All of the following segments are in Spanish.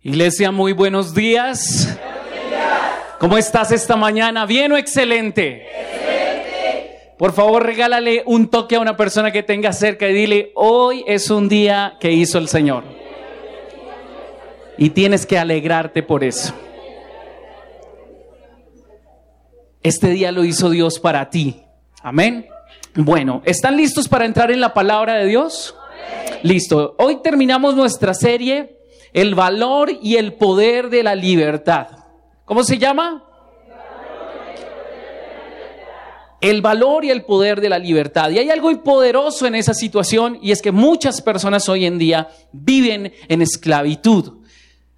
Iglesia, muy buenos días. ¿Cómo estás esta mañana? ¿Bien o excelente? excelente? Por favor, regálale un toque a una persona que tenga cerca y dile, hoy es un día que hizo el Señor. Y tienes que alegrarte por eso. Este día lo hizo Dios para ti. Amén. Bueno, ¿están listos para entrar en la palabra de Dios? Listo. Hoy terminamos nuestra serie el valor y el poder de la libertad. ¿Cómo se llama? El valor y el poder de la libertad. Y hay algo poderoso en esa situación y es que muchas personas hoy en día viven en esclavitud.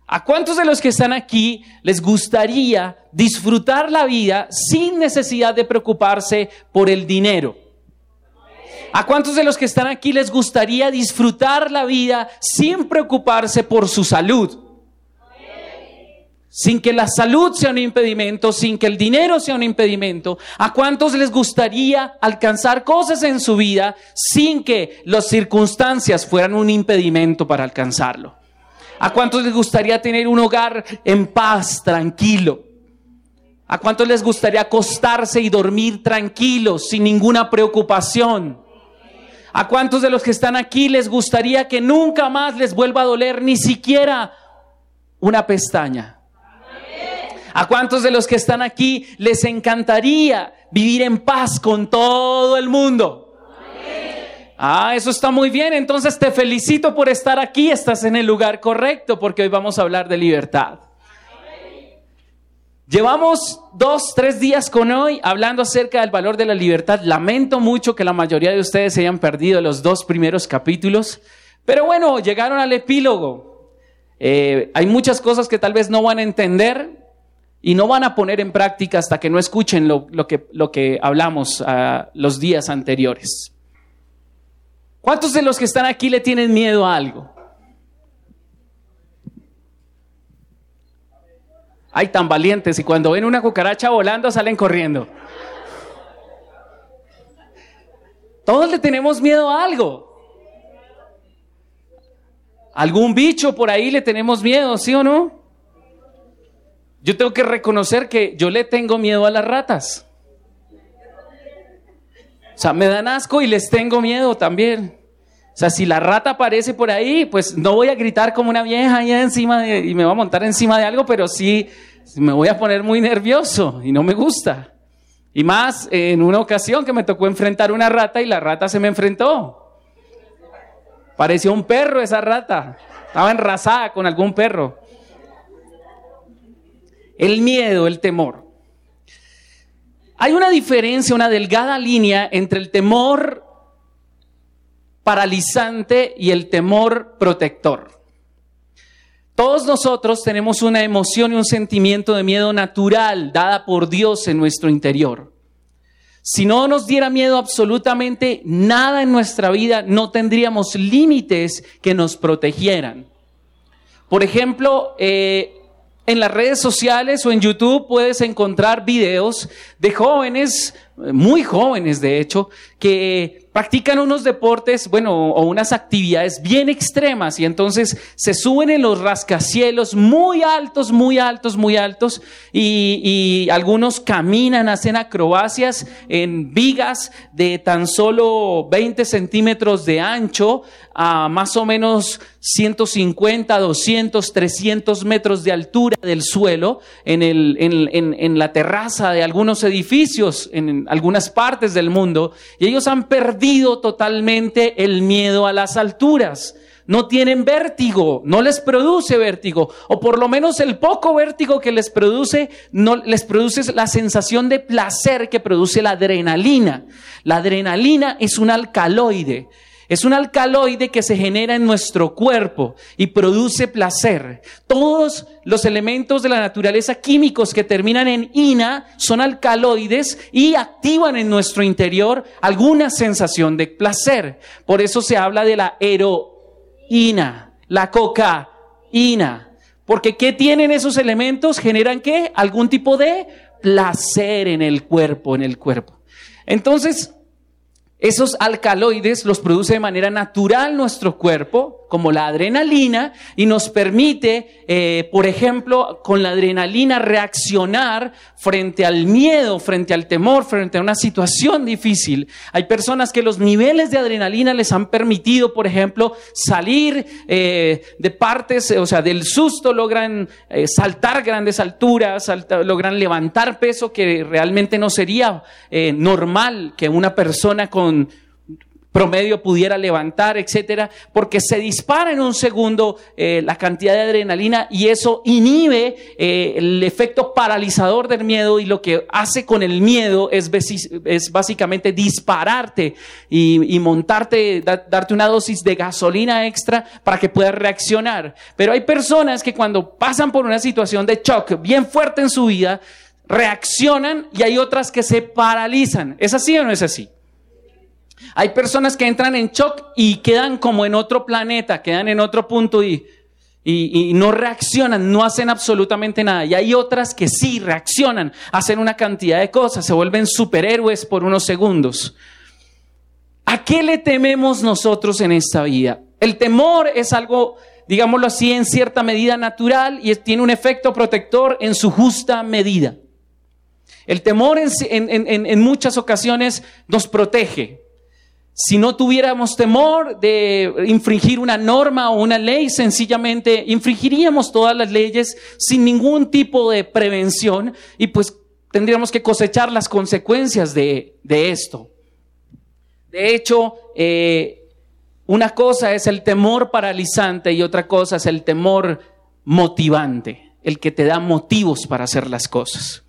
¿A cuántos de los que están aquí les gustaría disfrutar la vida sin necesidad de preocuparse por el dinero? ¿A cuántos de los que están aquí les gustaría disfrutar la vida sin preocuparse por su salud? Sin que la salud sea un impedimento, sin que el dinero sea un impedimento. ¿A cuántos les gustaría alcanzar cosas en su vida sin que las circunstancias fueran un impedimento para alcanzarlo? ¿A cuántos les gustaría tener un hogar en paz, tranquilo? ¿A cuántos les gustaría acostarse y dormir tranquilos, sin ninguna preocupación? ¿A cuántos de los que están aquí les gustaría que nunca más les vuelva a doler ni siquiera una pestaña? ¿A cuántos de los que están aquí les encantaría vivir en paz con todo el mundo? Ah, eso está muy bien. Entonces te felicito por estar aquí. Estás en el lugar correcto porque hoy vamos a hablar de libertad. Llevamos dos, tres días con hoy hablando acerca del valor de la libertad. Lamento mucho que la mayoría de ustedes se hayan perdido los dos primeros capítulos, pero bueno, llegaron al epílogo. Eh, hay muchas cosas que tal vez no van a entender y no van a poner en práctica hasta que no escuchen lo, que, lo que, hablamos uh, los días anteriores. ¿Cuántos de los que están aquí le tienen miedo a algo? Hay tan valientes y cuando ven una cucaracha volando salen corriendo. Todos le tenemos miedo a algo. Algún bicho por ahí le tenemos miedo, ¿sí o no? Yo tengo que reconocer que yo le tengo miedo a las ratas. O sea, me dan asco y les tengo miedo también. O sea, si la rata aparece por ahí, pues no voy a gritar como una vieja allá encima y me voy a montar encima de algo, pero sí me voy a poner muy nervioso y no me gusta. Y más en una ocasión que me tocó enfrentar una rata y la rata se me enfrentó. Pareció un perro esa rata. Estaba enrasada con algún perro. El miedo, el temor. Hay una diferencia, una delgada línea entre el temor paralizante y el temor protector. Todos nosotros tenemos una emoción y un sentimiento de miedo natural dada por Dios en nuestro interior. Si no nos diera miedo absolutamente nada en nuestra vida, no tendríamos límites que nos protegieran. Por ejemplo, eh, en las redes sociales o en YouTube puedes encontrar videos de jóvenes, muy jóvenes de hecho, que practican unos deportes, bueno, o unas actividades bien extremas y entonces se suben en los rascacielos muy altos, muy altos, muy altos y, algunos caminan, hacen acrobacias en vigas de tan solo 20 centímetros de ancho a más o menos 150, 200, 300 metros de altura del suelo en, el, en, en la terraza de algunos edificios en algunas partes del mundo y ellos han perdido totalmente el miedo a las alturas. No tienen vértigo, no les produce vértigo, o por lo menos el poco vértigo que les produce, no les produce la sensación de placer que produce la adrenalina. La adrenalina es un alcaloide. Es un alcaloide que se genera en nuestro cuerpo y produce placer. Todos los elementos de la naturaleza químicos que terminan en ina son alcaloides y activan en nuestro interior alguna sensación de placer. Por eso se habla de la heroína, la cocaína. Porque ¿qué tienen esos elementos? Generan qué? Algún tipo de placer en el cuerpo, en el cuerpo. Entonces, esos alcaloides los produce de manera natural nuestro cuerpo, como la adrenalina, y nos permite, eh, por ejemplo, con la adrenalina reaccionar frente al miedo, frente al temor, frente a una situación difícil. Hay personas que los niveles de adrenalina les han permitido, por ejemplo, salir eh, de partes, o sea, del susto logran eh, saltar grandes alturas, logran levantar peso que realmente no sería normal que una persona con promedio pudiera levantar, etcétera, porque se dispara en un segundo eh, la cantidad de adrenalina y eso inhibe eh, el efecto paralizador del miedo y lo que hace con el miedo es, es básicamente dispararte y, montarte, darte una dosis de gasolina extra para que puedas reaccionar. Pero hay personas que cuando pasan por una situación de shock bien fuerte en su vida, reaccionan y hay otras que se paralizan. ¿Es así o no es así? Hay personas que entran en shock y quedan como en otro planeta, quedan en otro punto y, y, no reaccionan, no hacen absolutamente nada. Y hay otras que sí reaccionan, hacen una cantidad de cosas, se vuelven superhéroes por unos segundos. ¿A qué le tememos nosotros en esta vida? El temor es algo, digámoslo así, en cierta medida natural y tiene un efecto protector en su justa medida. El temor en, en muchas ocasiones nos protege, si no tuviéramos temor de infringir una norma o una ley, sencillamente infringiríamos todas las leyes sin ningún tipo de prevención y pues tendríamos que cosechar las consecuencias de, esto. De hecho, eh, una cosa es el temor paralizante y otra cosa es el temor motivante, el que te da motivos para hacer las cosas.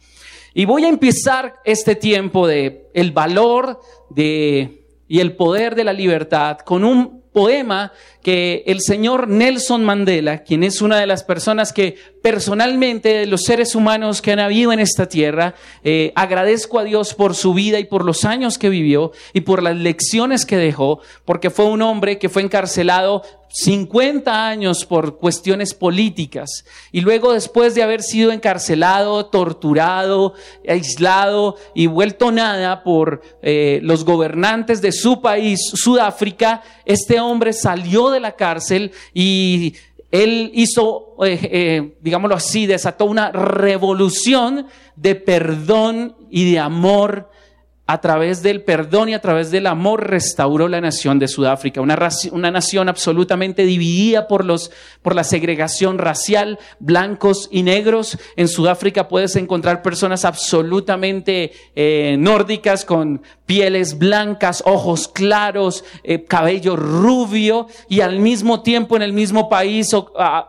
Y voy a empezar este tiempo de el valor de y el poder de la libertad con un poema que el señor Nelson Mandela, quien es una de las personas que personalmente de los seres humanos que han habido en esta tierra, eh, agradezco a Dios por su vida y por los años que vivió y por las lecciones que dejó, porque fue un hombre que fue encarcelado 50 años por cuestiones políticas. Y luego después de haber sido encarcelado, torturado, aislado y vuelto nada por eh, los gobernantes de su país, Sudáfrica, este hombre salió de la cárcel y él hizo, eh, eh, digámoslo así, desató una revolución de perdón y de amor a través del perdón y a través del amor restauró la nación de Sudáfrica, una, una nación absolutamente dividida por, los, por la segregación racial, blancos y negros. En Sudáfrica puedes encontrar personas absolutamente eh, nórdicas con pieles blancas, ojos claros, eh, cabello rubio y al mismo tiempo en el mismo país,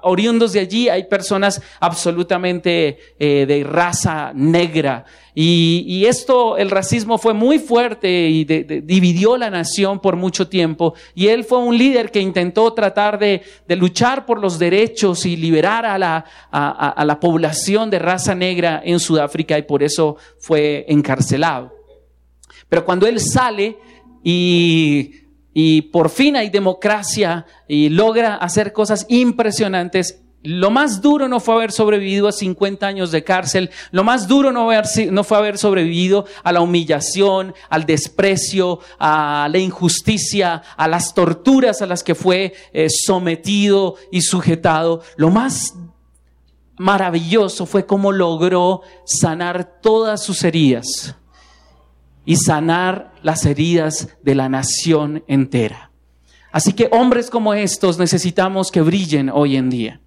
oriundos de allí, hay personas absolutamente eh, de raza negra. Y, esto, el racismo fue muy fuerte y dividió la nación por mucho tiempo. Y él fue un líder que intentó tratar de, luchar por los derechos y liberar a la, población de raza negra en Sudáfrica y por eso fue encarcelado. Pero cuando él sale y por fin hay democracia y logra hacer cosas impresionantes. Lo más duro no fue haber sobrevivido a 50 años de cárcel, lo más duro no, fue haber sobrevivido a la humillación, al desprecio, a la injusticia, a las torturas a las que fue eh, sometido y sujetado. Lo más maravilloso fue cómo logró sanar todas sus heridas y sanar las heridas de la nación entera. Así que hombres como estos necesitamos que brillen hoy en día.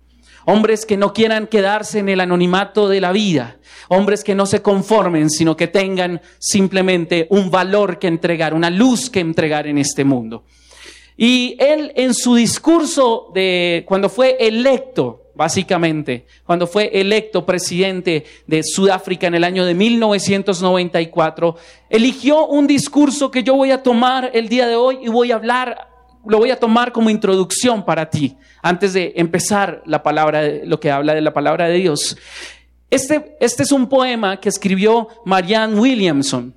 Hombres que no quieran quedarse en el anonimato de la vida. Hombres que no se conformen, sino que tengan simplemente un valor que entregar, una luz que entregar en este mundo. Y él en su discurso de cuando fue electo, básicamente, cuando fue electo presidente de Sudáfrica en el año de 1994, eligió un discurso que yo voy a tomar el día de hoy y voy a hablar lo voy a tomar como introducción para ti, antes de empezar la palabra, lo que habla de la palabra de Dios. Este, este es un poema que escribió Marianne Williamson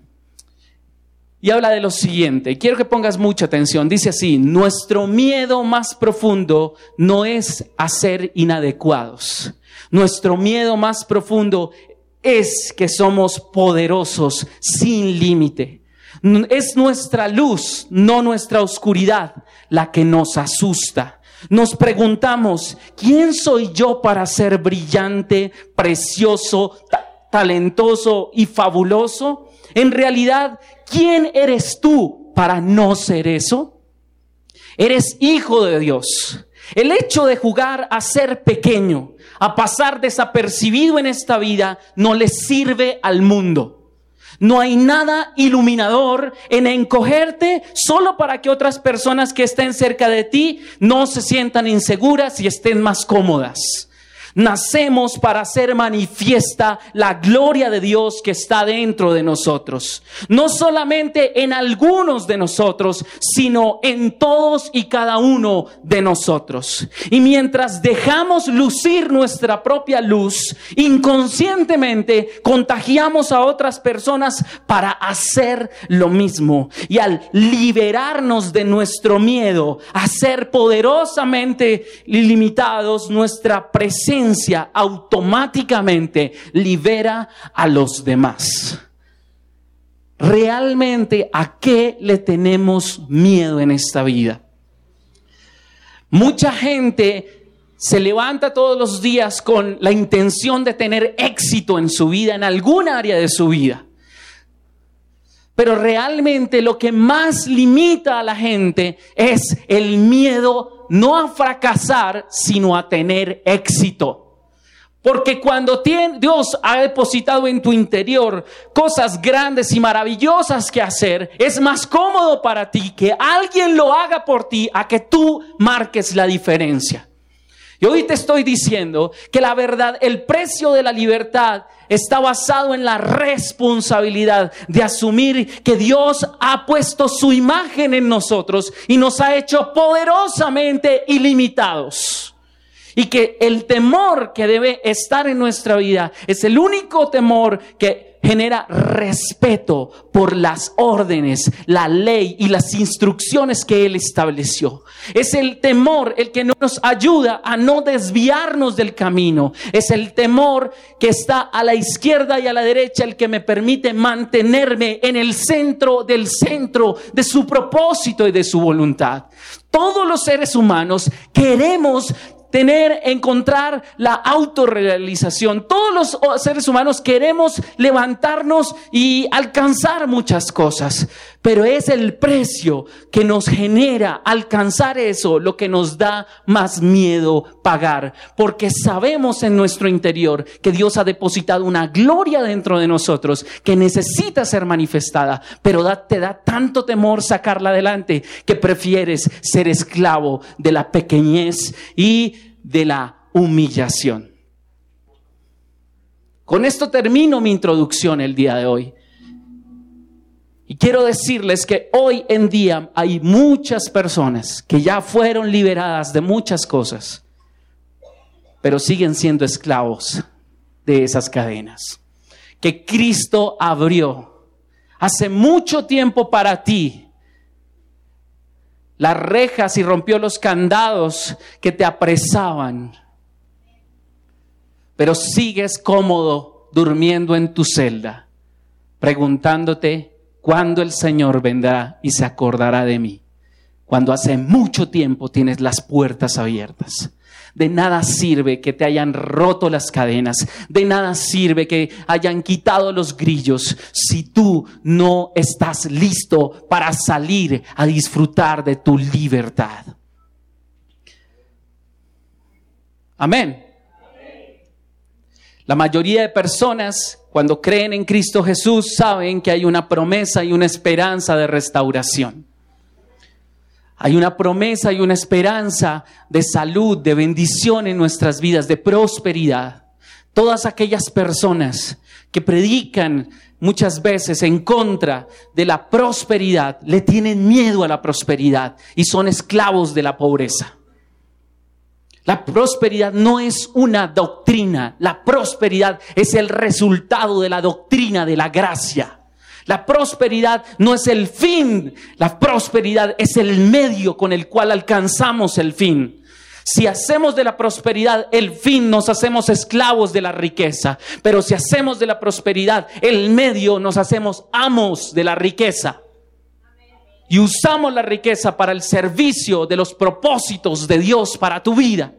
y habla de lo siguiente. Quiero que pongas mucha atención. Dice así, nuestro miedo más profundo no es a ser inadecuados. Nuestro miedo más profundo es que somos poderosos sin límite. Es nuestra luz, no nuestra oscuridad, la que nos asusta. Nos preguntamos, ¿quién soy yo para ser brillante, precioso, talentoso y fabuloso? En realidad, ¿quién eres tú para no ser eso? Eres hijo de Dios. El hecho de jugar a ser pequeño, a pasar desapercibido en esta vida, no le sirve al mundo. No hay nada iluminador en encogerte solo para que otras personas que estén cerca de ti no se sientan inseguras y estén más cómodas. Nacemos para hacer manifiesta la gloria de Dios que está dentro de nosotros. No solamente en algunos de nosotros, sino en todos y cada uno de nosotros. Y mientras dejamos lucir nuestra propia luz, inconscientemente contagiamos a otras personas para hacer lo mismo. Y al liberarnos de nuestro miedo a ser poderosamente limitados, nuestra presencia automáticamente libera a los demás. Realmente, ¿a qué le tenemos miedo en esta vida? Mucha gente se levanta todos los días con la intención de tener éxito en su vida, en alguna área de su vida. Pero realmente lo que más limita a la gente es el miedo no a fracasar, sino a tener éxito. Porque cuando Dios ha depositado en tu interior cosas grandes y maravillosas que hacer, es más cómodo para ti que alguien lo haga por ti a que tú marques la diferencia. Y hoy te estoy diciendo que la verdad, el precio de la libertad está basado en la responsabilidad de asumir que Dios ha puesto su imagen en nosotros y nos ha hecho poderosamente ilimitados. Y que el temor que debe estar en nuestra vida es el único temor que genera respeto por las órdenes, la ley y las instrucciones que Él estableció. Es el temor el que nos ayuda a no desviarnos del camino. Es el temor que está a la izquierda y a la derecha el que me permite mantenerme en el centro del centro de su propósito y de su voluntad. Todos los seres humanos queremos tener, encontrar la autorrealización. Todos los seres humanos queremos levantarnos y alcanzar muchas cosas, pero es el precio que nos genera alcanzar eso lo que nos da más miedo pagar, porque sabemos en nuestro interior que Dios ha depositado una gloria dentro de nosotros que necesita ser manifestada, pero te da tanto temor sacarla adelante que prefieres ser esclavo de la pequeñez y de la humillación. Con esto termino mi introducción el día de hoy. Y quiero decirles que hoy en día hay muchas personas que ya fueron liberadas de muchas cosas, pero siguen siendo esclavos de esas cadenas que Cristo abrió hace mucho tiempo para ti las rejas y rompió los candados que te apresaban. Pero sigues cómodo durmiendo en tu celda, preguntándote cuándo el Señor vendrá y se acordará de mí, cuando hace mucho tiempo tienes las puertas abiertas. De nada sirve que te hayan roto las cadenas, de nada sirve que hayan quitado los grillos si tú no estás listo para salir a disfrutar de tu libertad. Amén. La mayoría de personas cuando creen en Cristo Jesús saben que hay una promesa y una esperanza de restauración. Hay una promesa y una esperanza de salud, de bendición en nuestras vidas, de prosperidad. Todas aquellas personas que predican muchas veces en contra de la prosperidad, le tienen miedo a la prosperidad y son esclavos de la pobreza. La prosperidad no es una doctrina, la prosperidad es el resultado de la doctrina de la gracia. La prosperidad no es el fin, la prosperidad es el medio con el cual alcanzamos el fin. Si hacemos de la prosperidad el fin, nos hacemos esclavos de la riqueza. Pero si hacemos de la prosperidad el medio, nos hacemos amos de la riqueza. Y usamos la riqueza para el servicio de los propósitos de Dios para tu vida.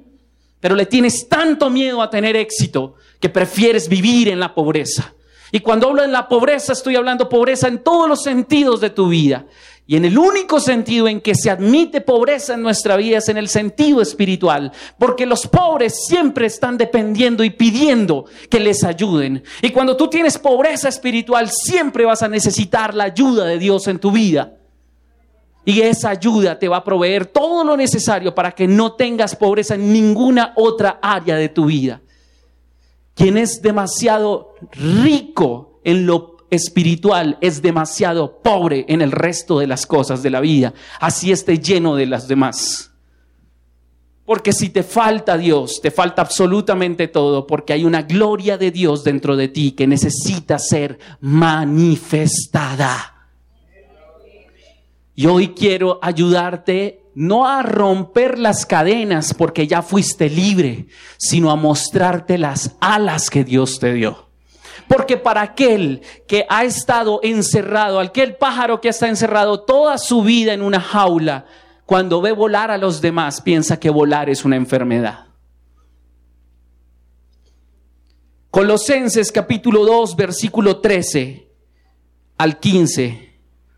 Pero le tienes tanto miedo a tener éxito que prefieres vivir en la pobreza. Y cuando hablo de la pobreza, estoy hablando pobreza en todos los sentidos de tu vida. Y en el único sentido en que se admite pobreza en nuestra vida es en el sentido espiritual, porque los pobres siempre están dependiendo y pidiendo que les ayuden. Y cuando tú tienes pobreza espiritual, siempre vas a necesitar la ayuda de Dios en tu vida. Y esa ayuda te va a proveer todo lo necesario para que no tengas pobreza en ninguna otra área de tu vida. Quien es demasiado rico en lo espiritual es demasiado pobre en el resto de las cosas de la vida, así esté lleno de las demás. Porque si te falta Dios, te falta absolutamente todo, porque hay una gloria de Dios dentro de ti que necesita ser manifestada. Y hoy quiero ayudarte no a romper las cadenas porque ya fuiste libre, sino a mostrarte las alas que Dios te dio. Porque para aquel que ha estado encerrado, aquel pájaro que está encerrado toda su vida en una jaula, cuando ve volar a los demás, piensa que volar es una enfermedad. Colosenses capítulo 2, versículo 13 al 15.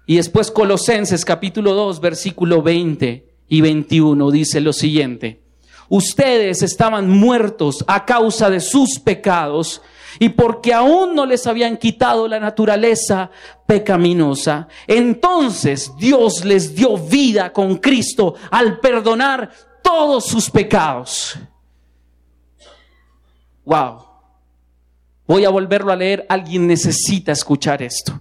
Y después Colosenses capítulo 2, versículo 20 y 21 dice lo siguiente. Ustedes estaban muertos a causa de sus pecados y porque aún no les habían quitado la naturaleza pecaminosa, entonces Dios les dio vida con Cristo al perdonar todos sus pecados. Wow. Voy a volverlo a leer. Alguien necesita escuchar esto.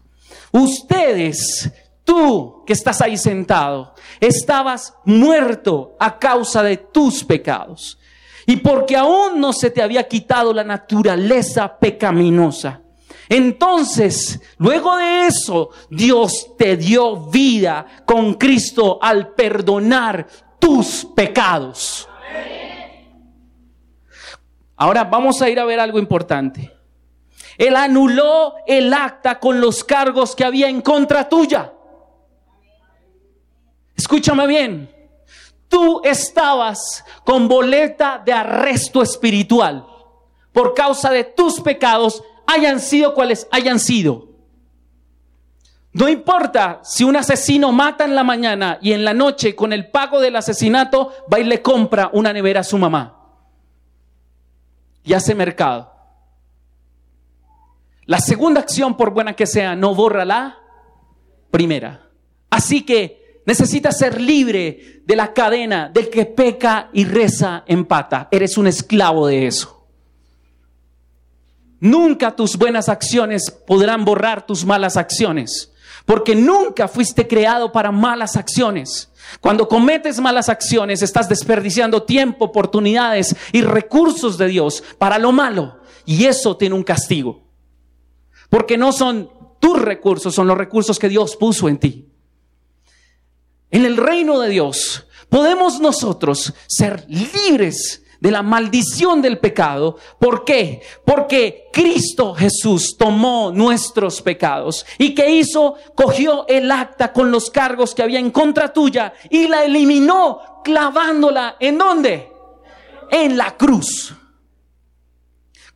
Ustedes, tú que estás ahí sentado, estabas muerto a causa de tus pecados y porque aún no se te había quitado la naturaleza pecaminosa. Entonces, luego de eso, Dios te dio vida con Cristo al perdonar tus pecados. Ahora vamos a ir a ver algo importante. Él anuló el acta con los cargos que había en contra tuya. Escúchame bien tú estabas con boleta de arresto espiritual por causa de tus pecados, hayan sido cuales hayan sido. No importa si un asesino mata en la mañana y en la noche con el pago del asesinato va y le compra una nevera a su mamá y hace mercado. La segunda acción, por buena que sea, no borra la primera. Así que Necesitas ser libre de la cadena del que peca y reza en pata. Eres un esclavo de eso. Nunca tus buenas acciones podrán borrar tus malas acciones, porque nunca fuiste creado para malas acciones. Cuando cometes malas acciones, estás desperdiciando tiempo, oportunidades y recursos de Dios para lo malo. Y eso tiene un castigo. Porque no son tus recursos, son los recursos que Dios puso en ti en el reino de Dios, podemos nosotros ser libres de la maldición del pecado. ¿Por qué? Porque Cristo Jesús tomó nuestros pecados y que hizo, cogió el acta con los cargos que había en contra tuya y la eliminó clavándola en dónde? En la cruz.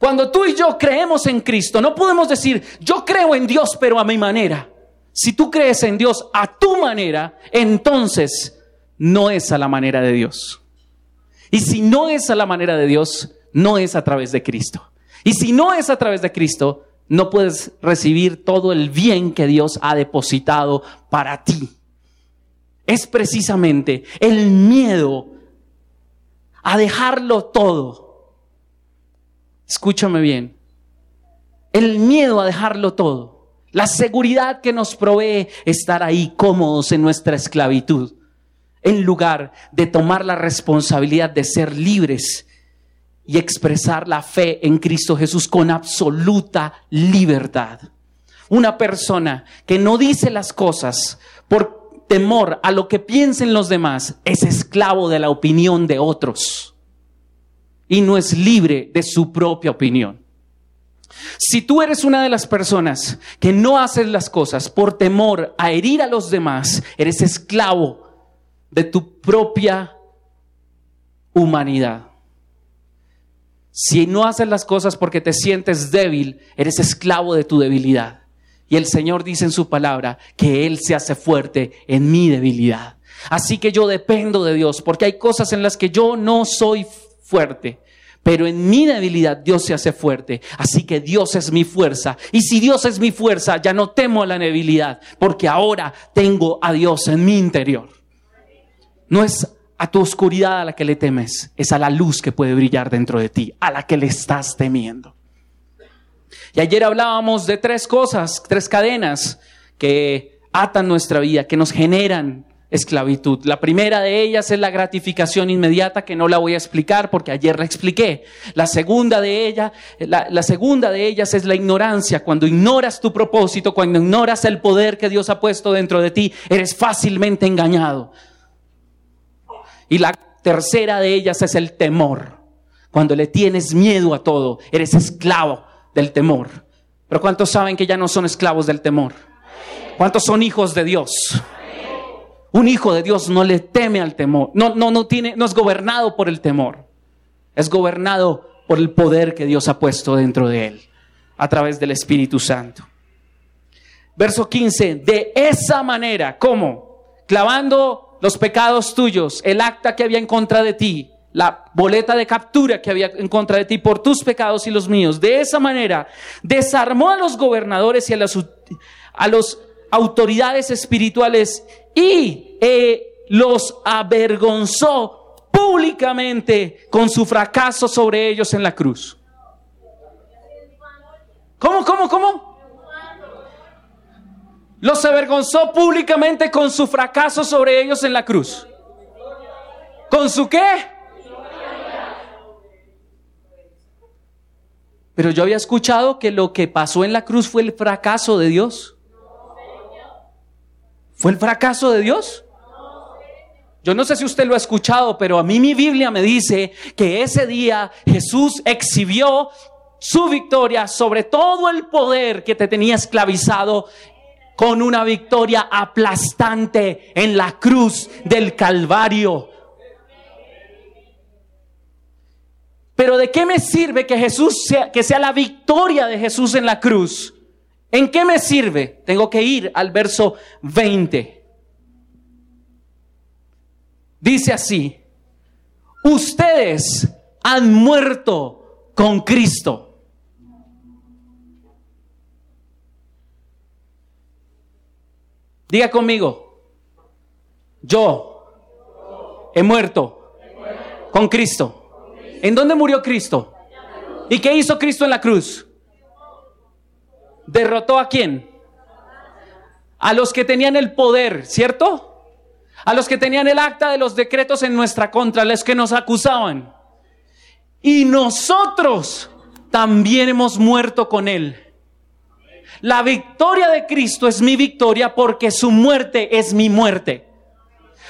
Cuando tú y yo creemos en Cristo, no podemos decir, yo creo en Dios, pero a mi manera. Si tú crees en Dios a tu manera, entonces no es a la manera de Dios. Y si no es a la manera de Dios, no es a través de Cristo. Y si no es a través de Cristo, no puedes recibir todo el bien que Dios ha depositado para ti. Es precisamente el miedo a dejarlo todo. Escúchame bien. El miedo a dejarlo todo la seguridad que nos provee estar ahí cómodos en nuestra esclavitud, en lugar de tomar la responsabilidad de ser libres y expresar la fe en Cristo Jesús con absoluta libertad. Una persona que no dice las cosas por temor a lo que piensen los demás es esclavo de la opinión de otros y no es libre de su propia opinión. Si tú eres una de las personas que no haces las cosas por temor a herir a los demás, eres esclavo de tu propia humanidad. Si no haces las cosas porque te sientes débil, eres esclavo de tu debilidad. Y el Señor dice en su palabra que Él se hace fuerte en mi debilidad. Así que yo dependo de Dios porque hay cosas en las que yo no soy fuerte. Pero en mi debilidad Dios se hace fuerte. Así que Dios es mi fuerza. Y si Dios es mi fuerza, ya no temo la debilidad, porque ahora tengo a Dios en mi interior. No es a tu oscuridad a la que le temes, es a la luz que puede brillar dentro de ti, a la que le estás temiendo. Y ayer hablábamos de tres cosas, tres cadenas que atan nuestra vida, que nos generan esclavitud. La primera de ellas es la gratificación inmediata, que no la voy a explicar porque ayer la expliqué. La segunda de ella, la, segunda de ellas es la ignorancia. Cuando ignoras tu propósito, cuando ignoras el poder que Dios ha puesto dentro de ti, eres fácilmente engañado. Y la tercera de ellas es el temor. Cuando le tienes miedo a todo, eres esclavo del temor. Pero ¿cuántos saben que ya no son esclavos del temor? ¿Cuántos son hijos de Dios? Un hijo de Dios no le teme al temor, no, no, no, tiene, no es gobernado por el temor, es gobernado por el poder que Dios ha puesto dentro de él a través del Espíritu Santo. Verso 15, de esa manera, ¿cómo? Clavando los pecados tuyos, el acta que había en contra de ti, la boleta de captura que había en contra de ti por tus pecados y los míos. De esa manera, desarmó a los gobernadores y a las a los autoridades espirituales y eh, los avergonzó públicamente con su fracaso sobre ellos en la cruz. ¿Cómo, cómo, cómo? Los avergonzó públicamente con su fracaso sobre ellos en la cruz. ¿Con su qué? Pero yo había escuchado que lo que pasó en la cruz fue el fracaso de Dios. ¿Fue el fracaso de Dios? Yo no sé si usted lo ha escuchado, pero a mí mi Biblia me dice que ese día Jesús exhibió su victoria sobre todo el poder que te tenía esclavizado con una victoria aplastante en la cruz del Calvario. Pero ¿de qué me sirve que Jesús sea, que sea la victoria de Jesús en la cruz? ¿En qué me sirve? Tengo que ir al verso 20. Dice así, ustedes han muerto con Cristo. Diga conmigo, yo he muerto con Cristo. ¿En dónde murió Cristo? ¿Y qué hizo Cristo en la cruz? Derrotó a quién? A los que tenían el poder, ¿cierto? A los que tenían el acta de los decretos en nuestra contra, los que nos acusaban. Y nosotros también hemos muerto con Él. La victoria de Cristo es mi victoria porque su muerte es mi muerte.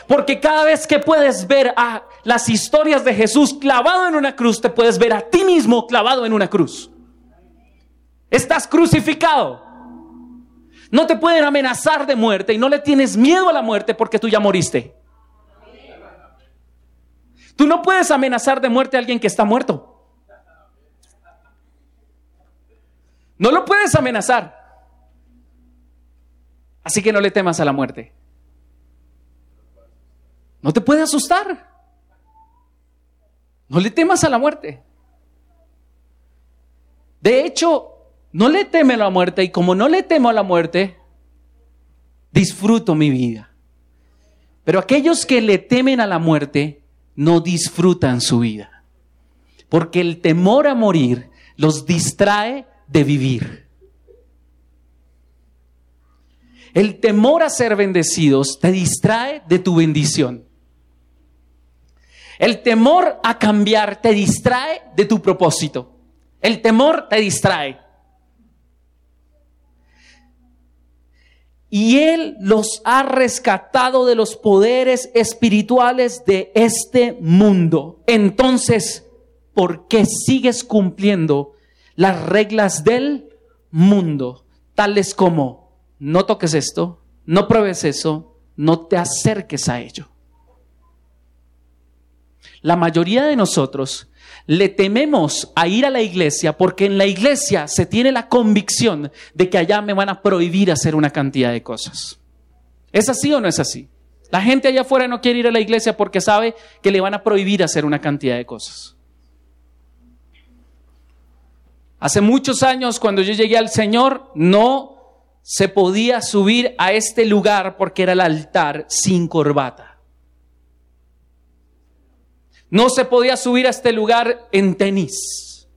Porque cada vez que puedes ver a las historias de Jesús clavado en una cruz, te puedes ver a ti mismo clavado en una cruz. Estás crucificado. No te pueden amenazar de muerte y no le tienes miedo a la muerte porque tú ya moriste. Tú no puedes amenazar de muerte a alguien que está muerto. No lo puedes amenazar. Así que no le temas a la muerte. No te puede asustar. No le temas a la muerte. De hecho, no le teme a la muerte y como no le temo a la muerte, disfruto mi vida. Pero aquellos que le temen a la muerte no disfrutan su vida. Porque el temor a morir los distrae de vivir. El temor a ser bendecidos te distrae de tu bendición. El temor a cambiar te distrae de tu propósito. El temor te distrae. Y Él los ha rescatado de los poderes espirituales de este mundo. Entonces, ¿por qué sigues cumpliendo las reglas del mundo, tales como no toques esto, no pruebes eso, no te acerques a ello. La mayoría de nosotros le tememos a ir a la iglesia porque en la iglesia se tiene la convicción de que allá me van a prohibir hacer una cantidad de cosas. ¿Es así o no es así? La gente allá afuera no quiere ir a la iglesia porque sabe que le van a prohibir hacer una cantidad de cosas. Hace muchos años, cuando yo llegué al Señor, no se podía subir a este lugar porque era el altar sin corbata. No se podía subir a este lugar en tenis.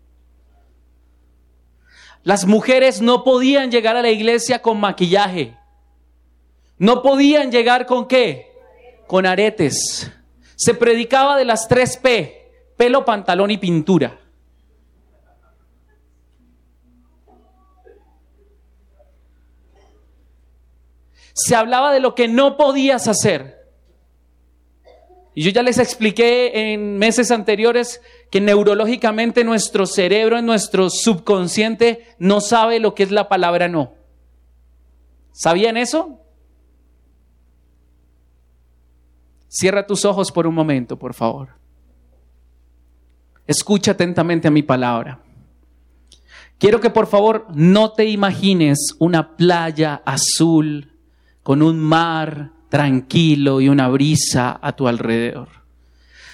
Las mujeres no podían llegar a la iglesia con maquillaje. No podían llegar con qué? Con aretes. Se predicaba de las tres P, pelo, pantalón y pintura. se hablaba de lo que no podías hacer. Y yo ya les expliqué en meses anteriores que neurológicamente nuestro cerebro, nuestro subconsciente, no sabe lo que es la palabra no. ¿Sabían eso? Cierra tus ojos por un momento, por favor. Escucha atentamente a mi palabra. Quiero que por favor no te imagines una playa azul con un mar tranquilo y una brisa a tu alrededor.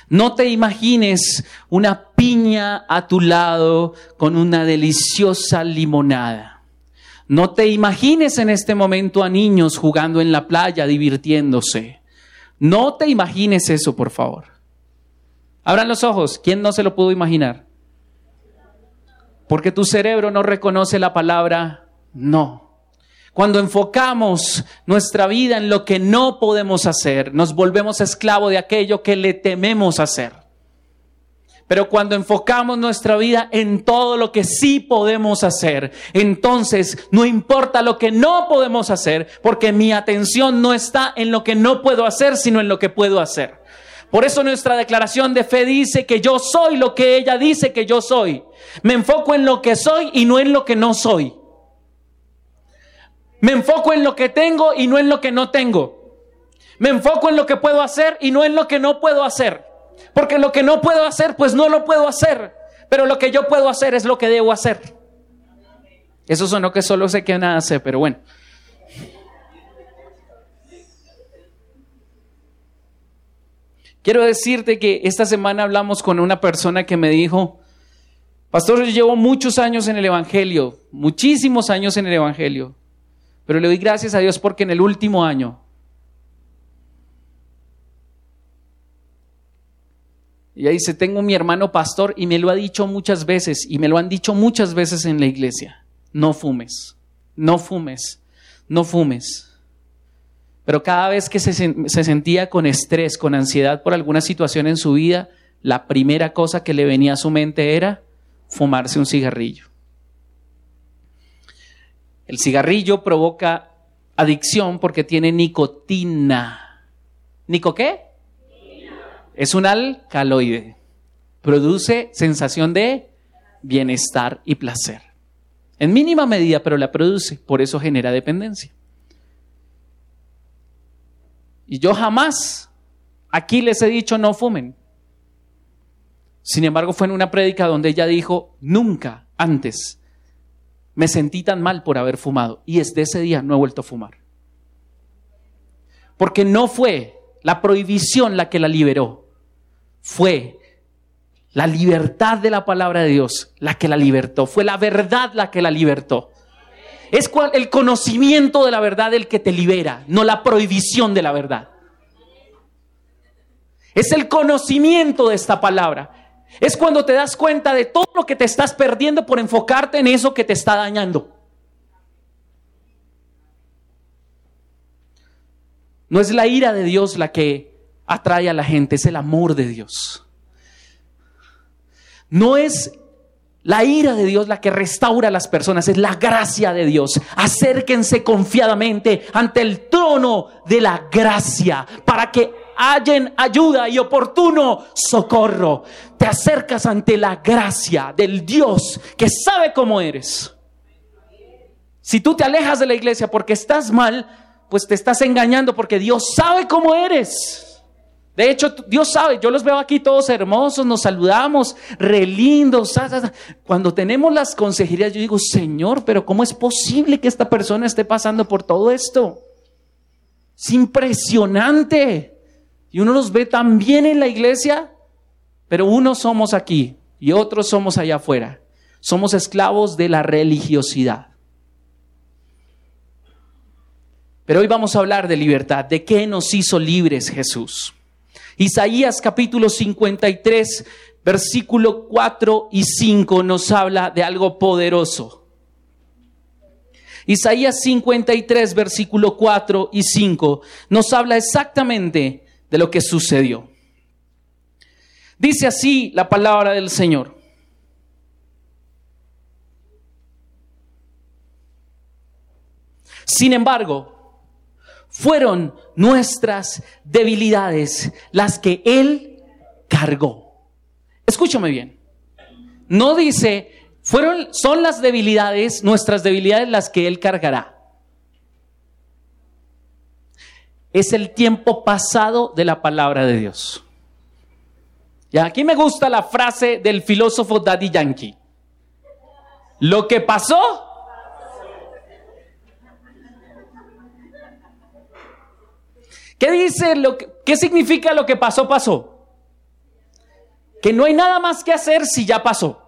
No te imagines una piña a tu lado con una deliciosa limonada. No te imagines en este momento a niños jugando en la playa, divirtiéndose. No te imagines eso, por favor. Abran los ojos. ¿Quién no se lo pudo imaginar? Porque tu cerebro no reconoce la palabra no. Cuando enfocamos nuestra vida en lo que no podemos hacer, nos volvemos esclavo de aquello que le tememos hacer. Pero cuando enfocamos nuestra vida en todo lo que sí podemos hacer, entonces no importa lo que no podemos hacer, porque mi atención no está en lo que no puedo hacer, sino en lo que puedo hacer. Por eso nuestra declaración de fe dice que yo soy lo que ella dice que yo soy. Me enfoco en lo que soy y no en lo que no soy. Me enfoco en lo que tengo y no en lo que no tengo. Me enfoco en lo que puedo hacer y no en lo que no puedo hacer. Porque lo que no puedo hacer, pues no lo puedo hacer. Pero lo que yo puedo hacer es lo que debo hacer. Eso sonó que solo sé que nada sé, pero bueno. Quiero decirte que esta semana hablamos con una persona que me dijo, Pastor, yo llevo muchos años en el Evangelio, muchísimos años en el Evangelio. Pero le doy gracias a Dios porque en el último año ella dice, tengo mi hermano pastor y me lo ha dicho muchas veces y me lo han dicho muchas veces en la iglesia, no fumes, no fumes, no fumes. Pero cada vez que se, se sentía con estrés, con ansiedad por alguna situación en su vida, la primera cosa que le venía a su mente era fumarse un cigarrillo. El cigarrillo provoca adicción porque tiene nicotina. ¿Nico qué? Es un alcaloide. Produce sensación de bienestar y placer. En mínima medida, pero la produce. Por eso genera dependencia. Y yo jamás aquí les he dicho no fumen. Sin embargo, fue en una prédica donde ella dijo, nunca antes me sentí tan mal por haber fumado y desde ese día no he vuelto a fumar. Porque no fue la prohibición la que la liberó, fue la libertad de la palabra de Dios la que la libertó, fue la verdad la que la libertó. Es el conocimiento de la verdad el que te libera, no la prohibición de la verdad. Es el conocimiento de esta palabra. Es cuando te das cuenta de todo lo que te estás perdiendo por enfocarte en eso que te está dañando. No es la ira de Dios la que atrae a la gente, es el amor de Dios. No es la ira de Dios la que restaura a las personas, es la gracia de Dios. Acérquense confiadamente ante el trono de la gracia para que hallen ayuda y oportuno socorro. Te acercas ante la gracia del Dios que sabe cómo eres. Si tú te alejas de la iglesia porque estás mal, pues te estás engañando porque Dios sabe cómo eres. De hecho, Dios sabe, yo los veo aquí todos hermosos, nos saludamos, re lindos. Cuando tenemos las consejerías, yo digo, Señor, pero ¿cómo es posible que esta persona esté pasando por todo esto? Es impresionante. Y uno los ve tan bien en la iglesia, pero unos somos aquí y otros somos allá afuera. Somos esclavos de la religiosidad. Pero hoy vamos a hablar de libertad, de qué nos hizo libres Jesús. Isaías capítulo 53, versículo 4 y 5 nos habla de algo poderoso. Isaías 53, versículo 4 y 5 nos habla exactamente de lo que sucedió. Dice así la palabra del Señor. Sin embargo, fueron nuestras debilidades las que Él cargó. Escúchame bien. No dice, fueron, son las debilidades, nuestras debilidades las que Él cargará. Es el tiempo pasado de la palabra de Dios. Y aquí me gusta la frase del filósofo Daddy Yankee. Lo que pasó, ¿Qué dice lo que, qué significa lo que pasó pasó? Que no hay nada más que hacer si ya pasó.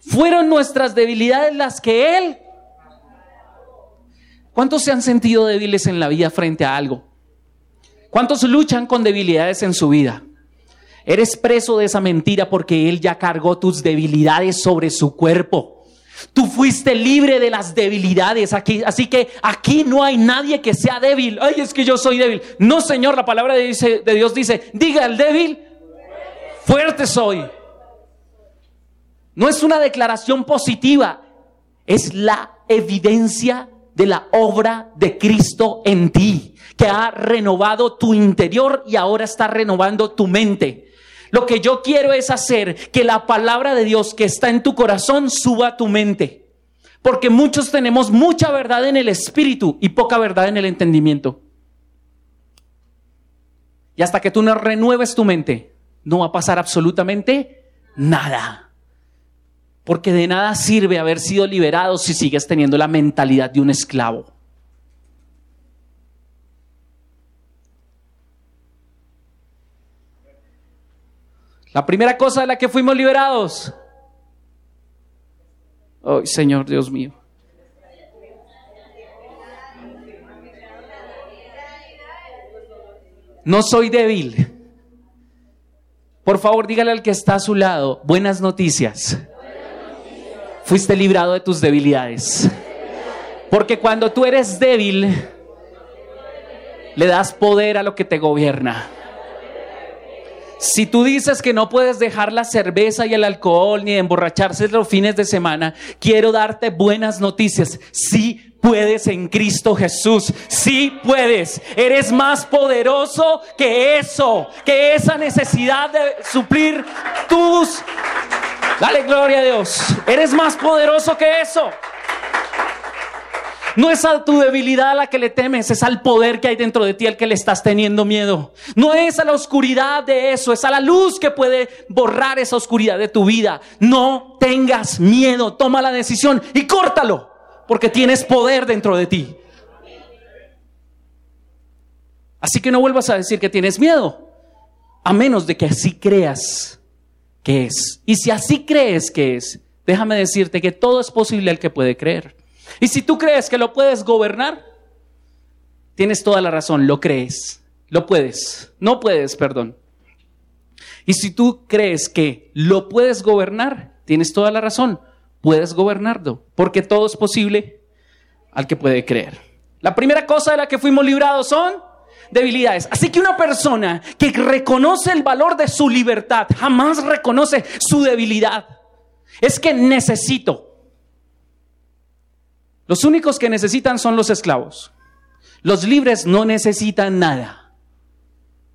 Fueron nuestras debilidades las que él ¿Cuántos se han sentido débiles en la vida frente a algo? ¿Cuántos luchan con debilidades en su vida? Eres preso de esa mentira porque Él ya cargó tus debilidades sobre su cuerpo. Tú fuiste libre de las debilidades aquí, así que aquí no hay nadie que sea débil. Ay, es que yo soy débil. No, Señor, la palabra de, Dios dice, diga al débil, fuerte soy. No es una declaración positiva, es la evidencia de la obra de Cristo en ti, que ha renovado tu interior y ahora está renovando tu mente. Lo que yo quiero es hacer que la palabra de Dios que está en tu corazón suba a tu mente. Porque muchos tenemos mucha verdad en el espíritu y poca verdad en el entendimiento. Y hasta que tú no renueves tu mente, no va a pasar absolutamente nada. Porque de nada sirve haber sido liberado si sigues teniendo la mentalidad de un esclavo. La primera cosa de la que fuimos liberados. Oh, Señor Dios mío. No soy débil. Por favor, dígale al que está a su lado, buenas noticias. Fuiste librado de tus debilidades. Porque cuando tú eres débil, le das poder a lo que te gobierna. Si tú dices que no puedes dejar la cerveza y el alcohol ni emborracharse los fines de semana, quiero darte buenas noticias. Sí puedes en Cristo Jesús. Sí puedes. Eres más poderoso que eso, que esa necesidad de suplir tus... Dale gloria a Dios. Eres más poderoso que eso. No es a tu debilidad a la que le temes, es al poder que hay dentro de ti al que le estás teniendo miedo. No es a la oscuridad de eso, es a la luz que puede borrar esa oscuridad de tu vida. No tengas miedo, toma la decisión y córtalo, porque tienes poder dentro de ti. Así que no vuelvas a decir que tienes miedo, a menos de que así creas que es. Y si así crees que es, déjame decirte que todo es posible al que puede creer. Y si tú crees que lo puedes gobernar, tienes toda la razón, lo crees, lo puedes, no puedes, perdón. Y si tú crees que lo puedes gobernar, tienes toda la razón, puedes gobernarlo, porque todo es posible al que puede creer. La primera cosa de la que fuimos librados son debilidades. Así que una persona que reconoce el valor de su libertad jamás reconoce su debilidad. Es que necesito. Los únicos que necesitan son los esclavos. Los libres no necesitan nada.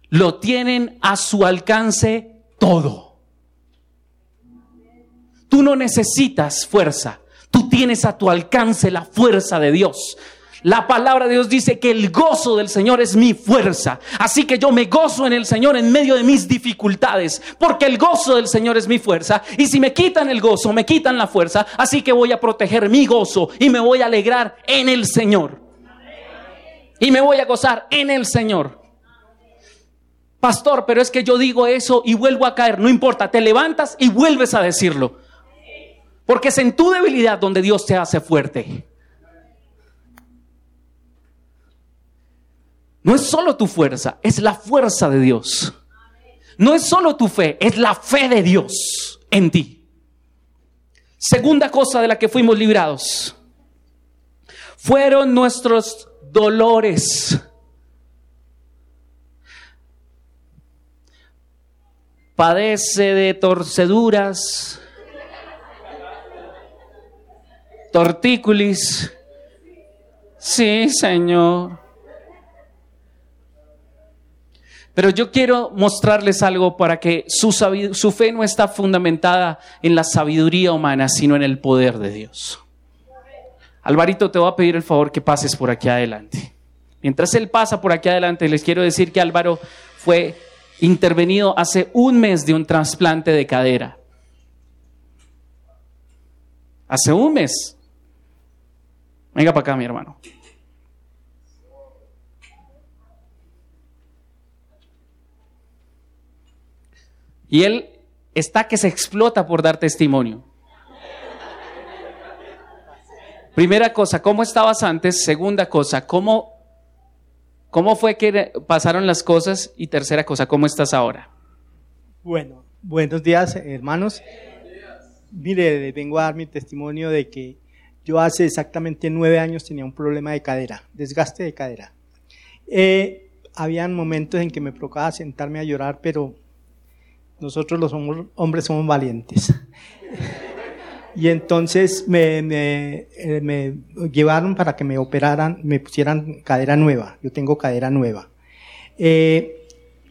Lo tienen a su alcance todo. Tú no necesitas fuerza. Tú tienes a tu alcance la fuerza de Dios. La palabra de Dios dice que el gozo del Señor es mi fuerza. Así que yo me gozo en el Señor en medio de mis dificultades, porque el gozo del Señor es mi fuerza. Y si me quitan el gozo, me quitan la fuerza. Así que voy a proteger mi gozo y me voy a alegrar en el Señor. Y me voy a gozar en el Señor. Pastor, pero es que yo digo eso y vuelvo a caer. No importa, te levantas y vuelves a decirlo. Porque es en tu debilidad donde Dios te hace fuerte. No es solo tu fuerza, es la fuerza de Dios. No es solo tu fe, es la fe de Dios en ti. Segunda cosa de la que fuimos librados. Fueron nuestros dolores. Padece de torceduras, tortícolis. Sí, Señor. Pero yo quiero mostrarles algo para que su, fe no está fundamentada en la sabiduría humana, sino en el poder de Dios. Alvarito, te voy a pedir el favor que pases por aquí adelante. Mientras él pasa por aquí adelante, les quiero decir que Álvaro fue intervenido hace un mes de un trasplante de cadera. Hace un mes. Venga para acá, mi hermano. Y él está que se explota por dar testimonio. Primera cosa, ¿cómo estabas antes? Segunda cosa, ¿cómo, cómo fue que pasaron las cosas? Y tercera cosa, ¿cómo estás ahora? Bueno, buenos días, hermanos. Mire, vengo a dar mi testimonio de que yo hace exactamente nueve años tenía un problema de cadera, desgaste de cadera. Eh, habían momentos en que me provocaba sentarme a llorar, pero nosotros los hombres somos valientes. Y entonces me, eh, me, llevaron para que me operaran, me pusieran cadera nueva. Yo tengo cadera nueva. Eh,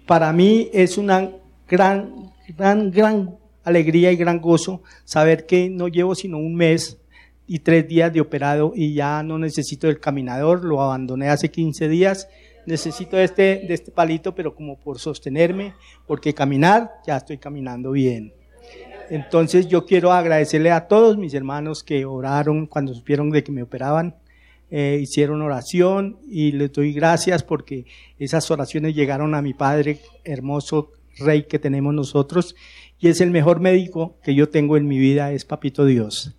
para mí es una gran, gran, gran alegría y gran gozo saber que no llevo sino un mes y tres días de operado y ya no necesito el caminador, lo abandoné hace 15 días necesito este, de este palito, pero como por sostenerme, porque caminar, ya estoy caminando bien. Entonces yo quiero agradecerle a todos mis hermanos que oraron cuando supieron de que me operaban, eh, hicieron oración y les doy gracias porque esas oraciones llegaron a mi Padre, hermoso Rey que tenemos nosotros, y es el mejor médico que yo tengo en mi vida, es Papito Dios.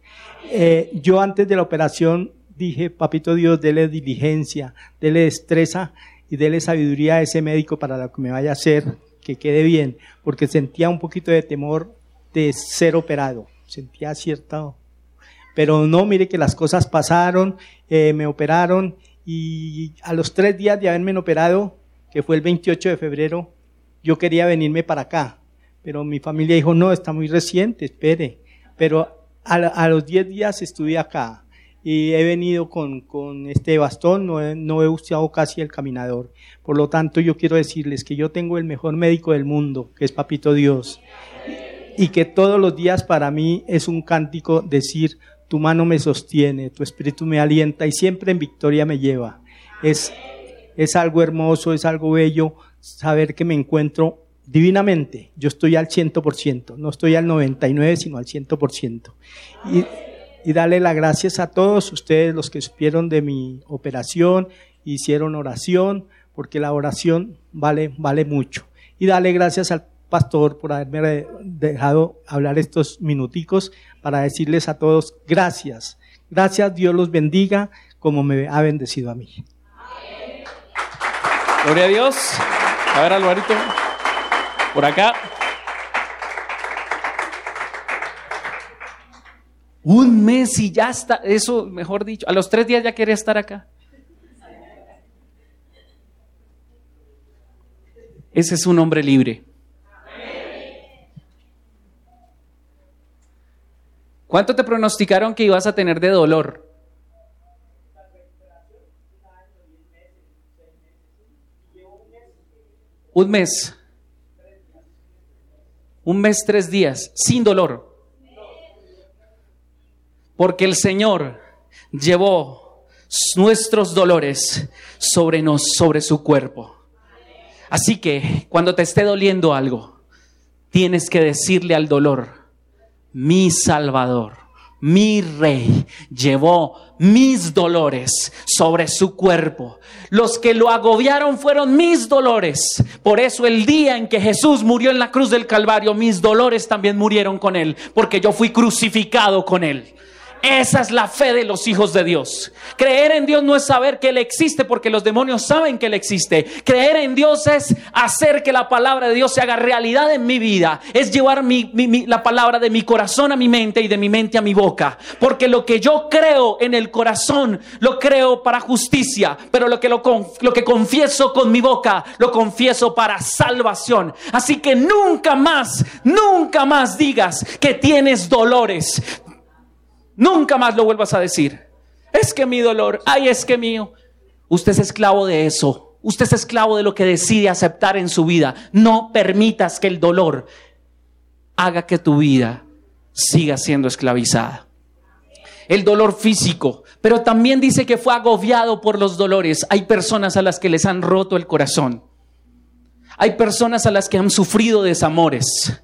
Eh, yo antes de la operación dije, Papito Dios, dele diligencia, dele destreza y déle sabiduría a ese médico para lo que me vaya a hacer, que quede bien, porque sentía un poquito de temor de ser operado, sentía cierto, pero no, mire que las cosas pasaron, eh, me operaron y a los tres días de haberme operado, que fue el 28 de febrero, yo quería venirme para acá, pero mi familia dijo, no, está muy reciente, espere, pero a, a los diez días estuve acá y he venido con, con este bastón, no he, no he, usado casi el caminador. Por lo tanto, yo quiero decirles que yo tengo el mejor médico del mundo, que es Papito Dios, y que todos los días para mí es un cántico decir, tu mano me sostiene, tu espíritu me alienta y siempre en victoria me lleva. Es, es algo hermoso, es algo bello saber que me encuentro divinamente. Yo estoy al 100%, no estoy al 99, sino al 100%. Y, y darle las gracias a todos ustedes los que supieron de mi operación, hicieron oración, porque la oración vale, vale mucho. Y darle gracias al pastor por haberme dejado hablar estos minuticos para decirles a todos gracias. Gracias, Dios los bendiga como me ha bendecido a mí. Gloria a Dios. A ver, Alvarito, por acá. Un mes y ya está, eso mejor dicho, a los tres días ya quería estar acá. Ese es un hombre libre. ¿Cuánto te pronosticaron que ibas a tener de dolor? Un mes. Un mes, tres días, sin dolor. Porque el Señor llevó nuestros dolores sobre nos, sobre su cuerpo. Así que cuando te esté doliendo algo, tienes que decirle al dolor, mi Salvador, mi Rey, llevó mis dolores sobre su cuerpo. Los que lo agobiaron fueron mis dolores. Por eso el día en que Jesús murió en la cruz del Calvario, mis dolores también murieron con él, porque yo fui crucificado con él. Esa es la fe de los hijos de Dios. Creer en Dios no es saber que Él existe porque los demonios saben que Él existe. Creer en Dios es hacer que la palabra de Dios se haga realidad en mi vida. Es llevar la palabra de mi corazón a mi mente y de mi mente a mi boca. Porque lo que yo creo en el corazón lo creo para justicia. Pero lo que, lo, lo que confieso con mi boca lo confieso para salvación. Así que nunca más, nunca más digas que tienes dolores. Nunca más lo vuelvas a decir. Es que mi dolor, ay, es que mío. Usted es esclavo de eso. Usted es esclavo de lo que decide aceptar en su vida. No permitas que el dolor haga que tu vida siga siendo esclavizada. El dolor físico, pero también dice que fue agobiado por los dolores. Hay personas a las que les han roto el corazón. Hay personas a las que han sufrido desamores.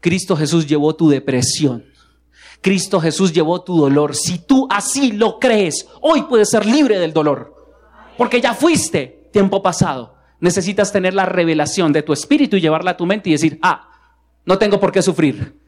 Cristo Jesús llevó tu depresión. Cristo Jesús llevó tu dolor. Si tú así lo crees, hoy puedes ser libre del dolor. Porque ya fuiste tiempo pasado. Necesitas tener la revelación de tu espíritu y llevarla a tu mente y decir, ah, no tengo por qué sufrir.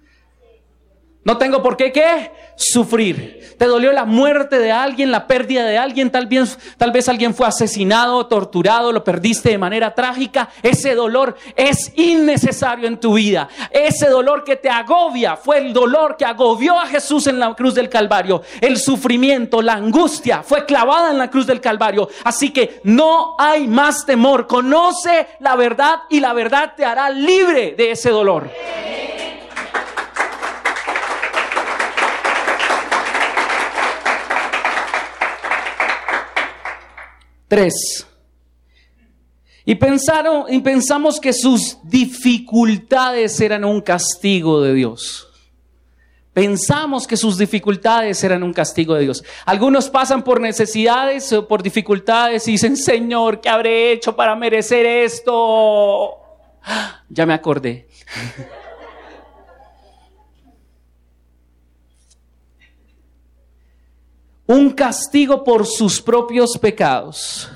No tengo por qué qué sufrir. Te dolió la muerte de alguien, la pérdida de alguien, tal vez, tal vez alguien fue asesinado, torturado, lo perdiste de manera trágica. Ese dolor es innecesario en tu vida. Ese dolor que te agobia fue el dolor que agobió a Jesús en la cruz del Calvario. El sufrimiento, la angustia fue clavada en la cruz del Calvario. Así que no hay más temor. Conoce la verdad y la verdad te hará libre de ese dolor. Tres. Y pensaron y pensamos que sus dificultades eran un castigo de Dios. Pensamos que sus dificultades eran un castigo de Dios. Algunos pasan por necesidades o por dificultades y dicen, Señor, ¿qué habré hecho para merecer esto? Ya me acordé. Un castigo por sus propios pecados.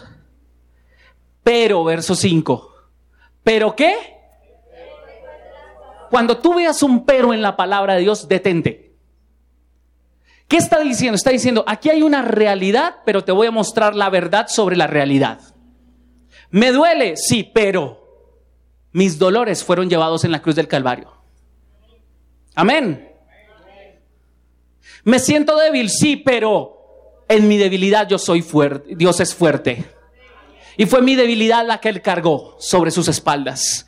Pero, verso 5, ¿pero qué? Cuando tú veas un pero en la palabra de Dios, detente. ¿Qué está diciendo? Está diciendo, aquí hay una realidad, pero te voy a mostrar la verdad sobre la realidad. ¿Me duele? Sí, pero mis dolores fueron llevados en la cruz del Calvario. Amén. Me siento débil, sí, pero en mi debilidad yo soy fuerte, Dios es fuerte. Y fue mi debilidad la que Él cargó sobre sus espaldas.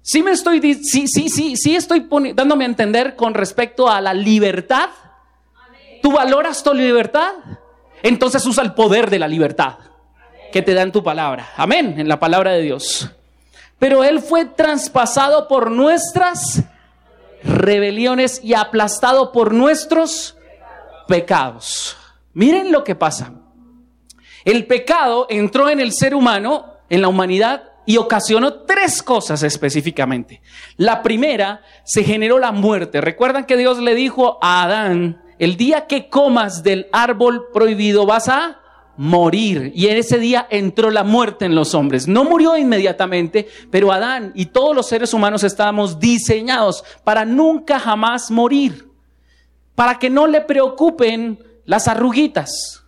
Sí me estoy, sí, sí, sí, estoy dándome a entender con respecto a la libertad. ¿Tú valoras tu libertad? Entonces usa el poder de la libertad que te da en tu palabra. Amén, en la palabra de Dios. Pero Él fue traspasado por nuestras rebeliones y aplastado por nuestros pecados. Miren lo que pasa. El pecado entró en el ser humano, en la humanidad, y ocasionó tres cosas específicamente. La primera, se generó la muerte. Recuerdan que Dios le dijo a Adán, el día que comas del árbol prohibido vas a morir. Y en ese día entró la muerte en los hombres. No murió inmediatamente, pero Adán y todos los seres humanos estábamos diseñados para nunca jamás morir para que no le preocupen las arruguitas.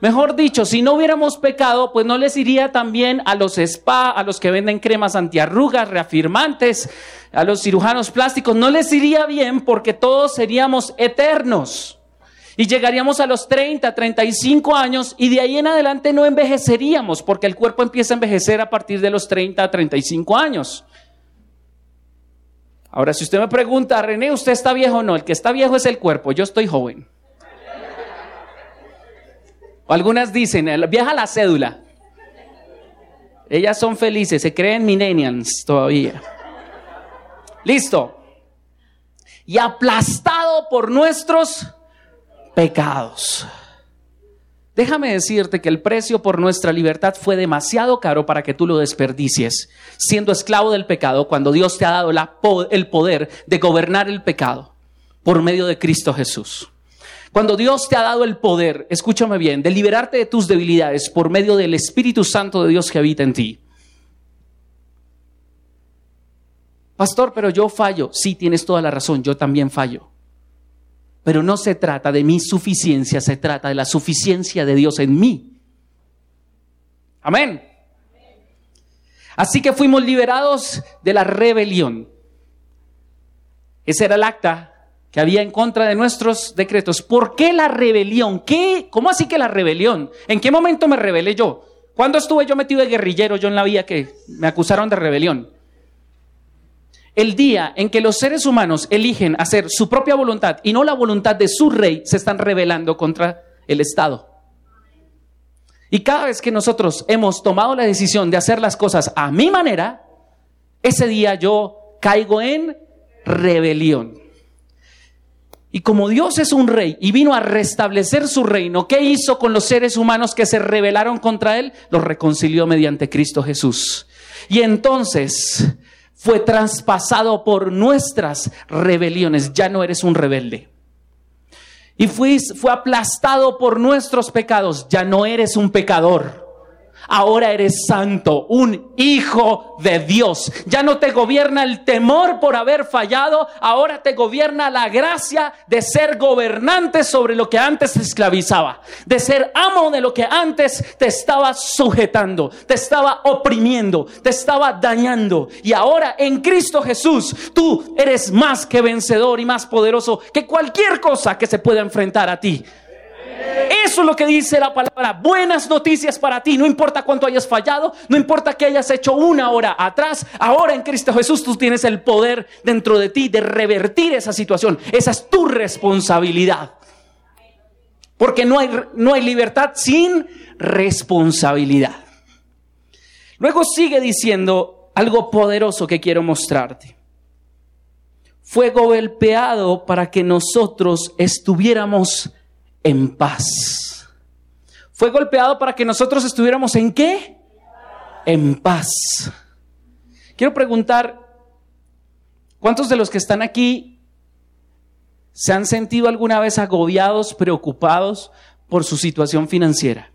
Mejor dicho, si no hubiéramos pecado, pues no les iría también a los spa, a los que venden cremas antiarrugas, reafirmantes, a los cirujanos plásticos, no les iría bien porque todos seríamos eternos. Y llegaríamos a los 30, 35 años y de ahí en adelante no envejeceríamos porque el cuerpo empieza a envejecer a partir de los 30, 35 años. Ahora, si usted me pregunta, René, ¿usted está viejo o no? El que está viejo es el cuerpo, yo estoy joven. Algunas dicen, vieja la cédula. Ellas son felices, se creen millennials todavía. Listo. Y aplastado por nuestros pecados. Déjame decirte que el precio por nuestra libertad fue demasiado caro para que tú lo desperdicies, siendo esclavo del pecado cuando Dios te ha dado el poder de gobernar el pecado por medio de Cristo Jesús. Cuando Dios te ha dado el poder, escúchame bien, de liberarte de tus debilidades por medio del Espíritu Santo de Dios que habita en ti. Pastor, pero yo fallo. Sí, tienes toda la razón, yo también fallo. Pero no se trata de mi suficiencia, se trata de la suficiencia de Dios en mí. Amén. Así que fuimos liberados de la rebelión. Ese era el acta que había en contra de nuestros decretos. ¿Por qué la rebelión? ¿Qué? ¿Cómo así que la rebelión? ¿En qué momento me rebelé yo? ¿Cuándo estuve yo metido de guerrillero yo en la vida que me acusaron de rebelión? El día en que los seres humanos eligen hacer su propia voluntad y no la voluntad de su rey, se están rebelando contra el Estado. Y cada vez que nosotros hemos tomado la decisión de hacer las cosas a mi manera, ese día yo caigo en rebelión. Y como Dios es un rey y vino a restablecer su reino, ¿qué hizo con los seres humanos que se rebelaron contra él? Los reconcilió mediante Cristo Jesús. Y entonces fue traspasado por nuestras rebeliones. Ya no eres un rebelde. Y fue, fue aplastado por nuestros pecados. Ya no eres un pecador ahora eres santo, un hijo de Dios. Ya no te gobierna el temor por haber fallado, ahora te gobierna la gracia de ser gobernante sobre lo que antes te esclavizaba, de ser amo de lo que antes te estaba sujetando, te estaba oprimiendo, te estaba dañando. Y ahora en Cristo Jesús tú eres más que vencedor y más poderoso que cualquier cosa que se pueda enfrentar a ti. Eso es lo que dice la palabra. Buenas noticias para ti. No importa cuánto hayas fallado, no importa que hayas hecho una hora atrás. Ahora en Cristo Jesús tú tienes el poder dentro de ti de revertir esa situación. Esa es tu responsabilidad. Porque no hay, no hay libertad sin responsabilidad. Luego sigue diciendo algo poderoso que quiero mostrarte. Fue golpeado para que nosotros estuviéramos en paz. Fue golpeado para que nosotros estuviéramos en qué? En paz. Quiero preguntar, ¿cuántos de los que están aquí se han sentido alguna vez agobiados, preocupados por su situación financiera?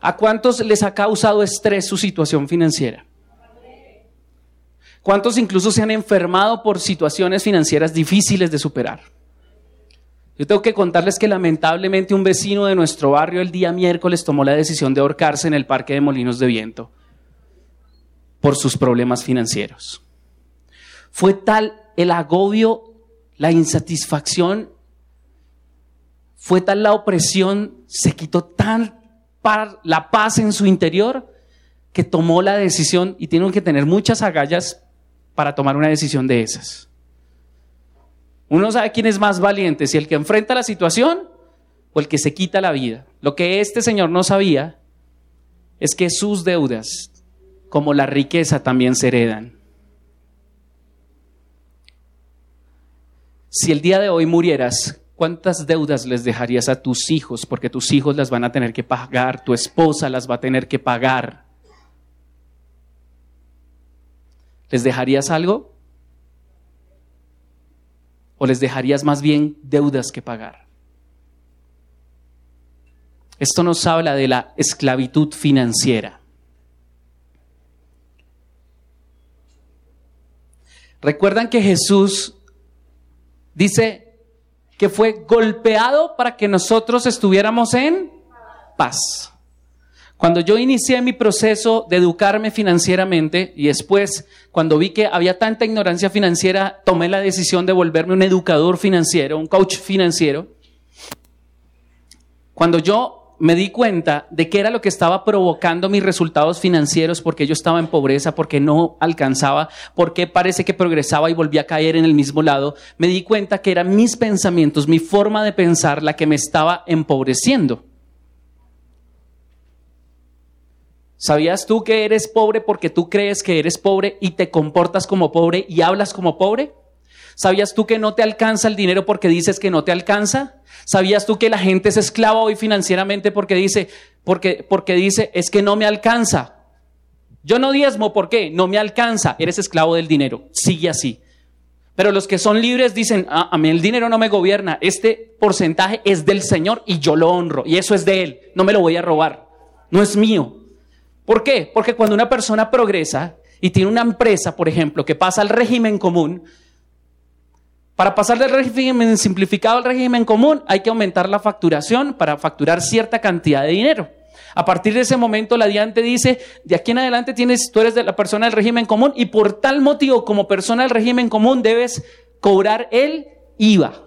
¿A cuántos les ha causado estrés su situación financiera? ¿Cuántos incluso se han enfermado por situaciones financieras difíciles de superar? Yo tengo que contarles que lamentablemente un vecino de nuestro barrio el día miércoles tomó la decisión de ahorcarse en el Parque de Molinos de Viento por sus problemas financieros. Fue tal el agobio, la insatisfacción, fue tal la opresión, se quitó tan la paz en su interior que tomó la decisión y tienen que tener muchas agallas para tomar una decisión de esas. Uno sabe quién es más valiente, si el que enfrenta la situación o el que se quita la vida. Lo que este señor no sabía es que sus deudas, como la riqueza, también se heredan. Si el día de hoy murieras, ¿cuántas deudas les dejarías a tus hijos? Porque tus hijos las van a tener que pagar, tu esposa las va a tener que pagar. ¿Les dejarías algo? ¿O les dejarías más bien deudas que pagar? Esto nos habla de la esclavitud financiera. Recuerdan que Jesús dice que fue golpeado para que nosotros estuviéramos en paz. Cuando yo inicié mi proceso de educarme financieramente y después cuando vi que había tanta ignorancia financiera, tomé la decisión de volverme un educador financiero, un coach financiero. Cuando yo me di cuenta de qué era lo que estaba provocando mis resultados financieros, porque yo estaba en pobreza, porque no alcanzaba, porque parece que progresaba y volvía a caer en el mismo lado, me di cuenta que eran mis pensamientos, mi forma de pensar la que me estaba empobreciendo. ¿Sabías tú que eres pobre porque tú crees que eres pobre y te comportas como pobre y hablas como pobre? ¿Sabías tú que no te alcanza el dinero porque dices que no te alcanza? ¿Sabías tú que la gente es esclava hoy financieramente porque dice, porque, porque dice, es que no me alcanza? Yo no diezmo, ¿por qué? No me alcanza, eres esclavo del dinero. Sigue así. Pero los que son libres dicen, ah, a mí el dinero no me gobierna, este porcentaje es del Señor y yo lo honro, y eso es de Él, no me lo voy a robar, no es mío. ¿Por qué? Porque cuando una persona progresa y tiene una empresa, por ejemplo, que pasa al régimen común, para pasar del régimen simplificado al régimen común hay que aumentar la facturación para facturar cierta cantidad de dinero. A partir de ese momento la DIAN te dice, de aquí en adelante tienes, tú eres de la persona del régimen común y por tal motivo como persona del régimen común debes cobrar el IVA.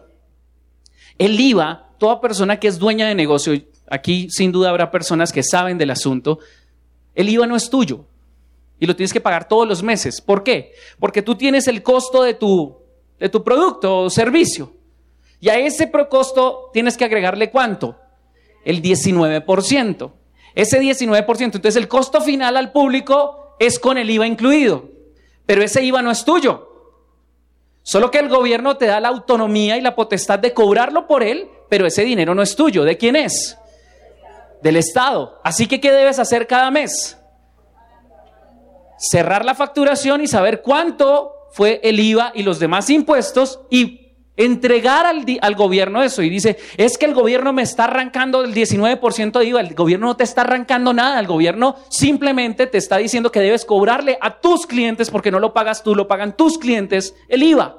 El IVA, toda persona que es dueña de negocio, aquí sin duda habrá personas que saben del asunto, el IVA no es tuyo y lo tienes que pagar todos los meses. ¿Por qué? Porque tú tienes el costo de tu, de tu producto o servicio. Y a ese costo tienes que agregarle cuánto? El 19%. Ese 19%. Entonces el costo final al público es con el IVA incluido. Pero ese IVA no es tuyo. Solo que el gobierno te da la autonomía y la potestad de cobrarlo por él, pero ese dinero no es tuyo. ¿De quién es? Del Estado. Así que, ¿qué debes hacer cada mes? Cerrar la facturación y saber cuánto fue el IVA y los demás impuestos y entregar al, al, gobierno eso. Y dice, es que el gobierno me está arrancando el 19% de IVA. El gobierno no te está arrancando nada. El gobierno simplemente te está diciendo que debes cobrarle a tus clientes porque no lo pagas tú, lo pagan tus clientes el IVA.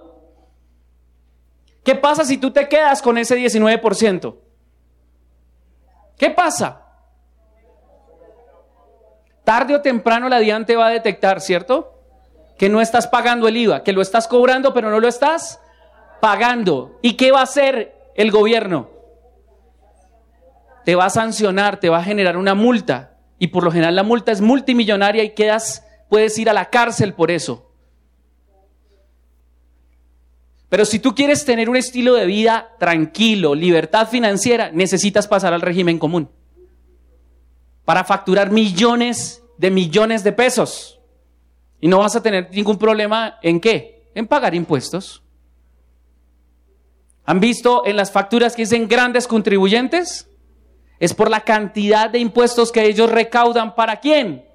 ¿Qué pasa si tú te quedas con ese 19%? ¿Qué pasa? Tarde o temprano la DIAN te va a detectar, ¿cierto? Que no estás pagando el IVA, que lo estás cobrando, pero no lo estás pagando. ¿Y qué va a hacer el gobierno? Te va a sancionar, te va a generar una multa. Y por lo general la multa es multimillonaria y quedas, puedes ir a la cárcel por eso. Pero si tú quieres tener un estilo de vida tranquilo, libertad financiera, necesitas pasar al régimen común para facturar millones de millones de pesos. Y no vas a tener ningún problema en qué? En pagar impuestos. ¿Han visto en las facturas que dicen grandes contribuyentes? Es por la cantidad de impuestos que ellos recaudan. ¿Para quién?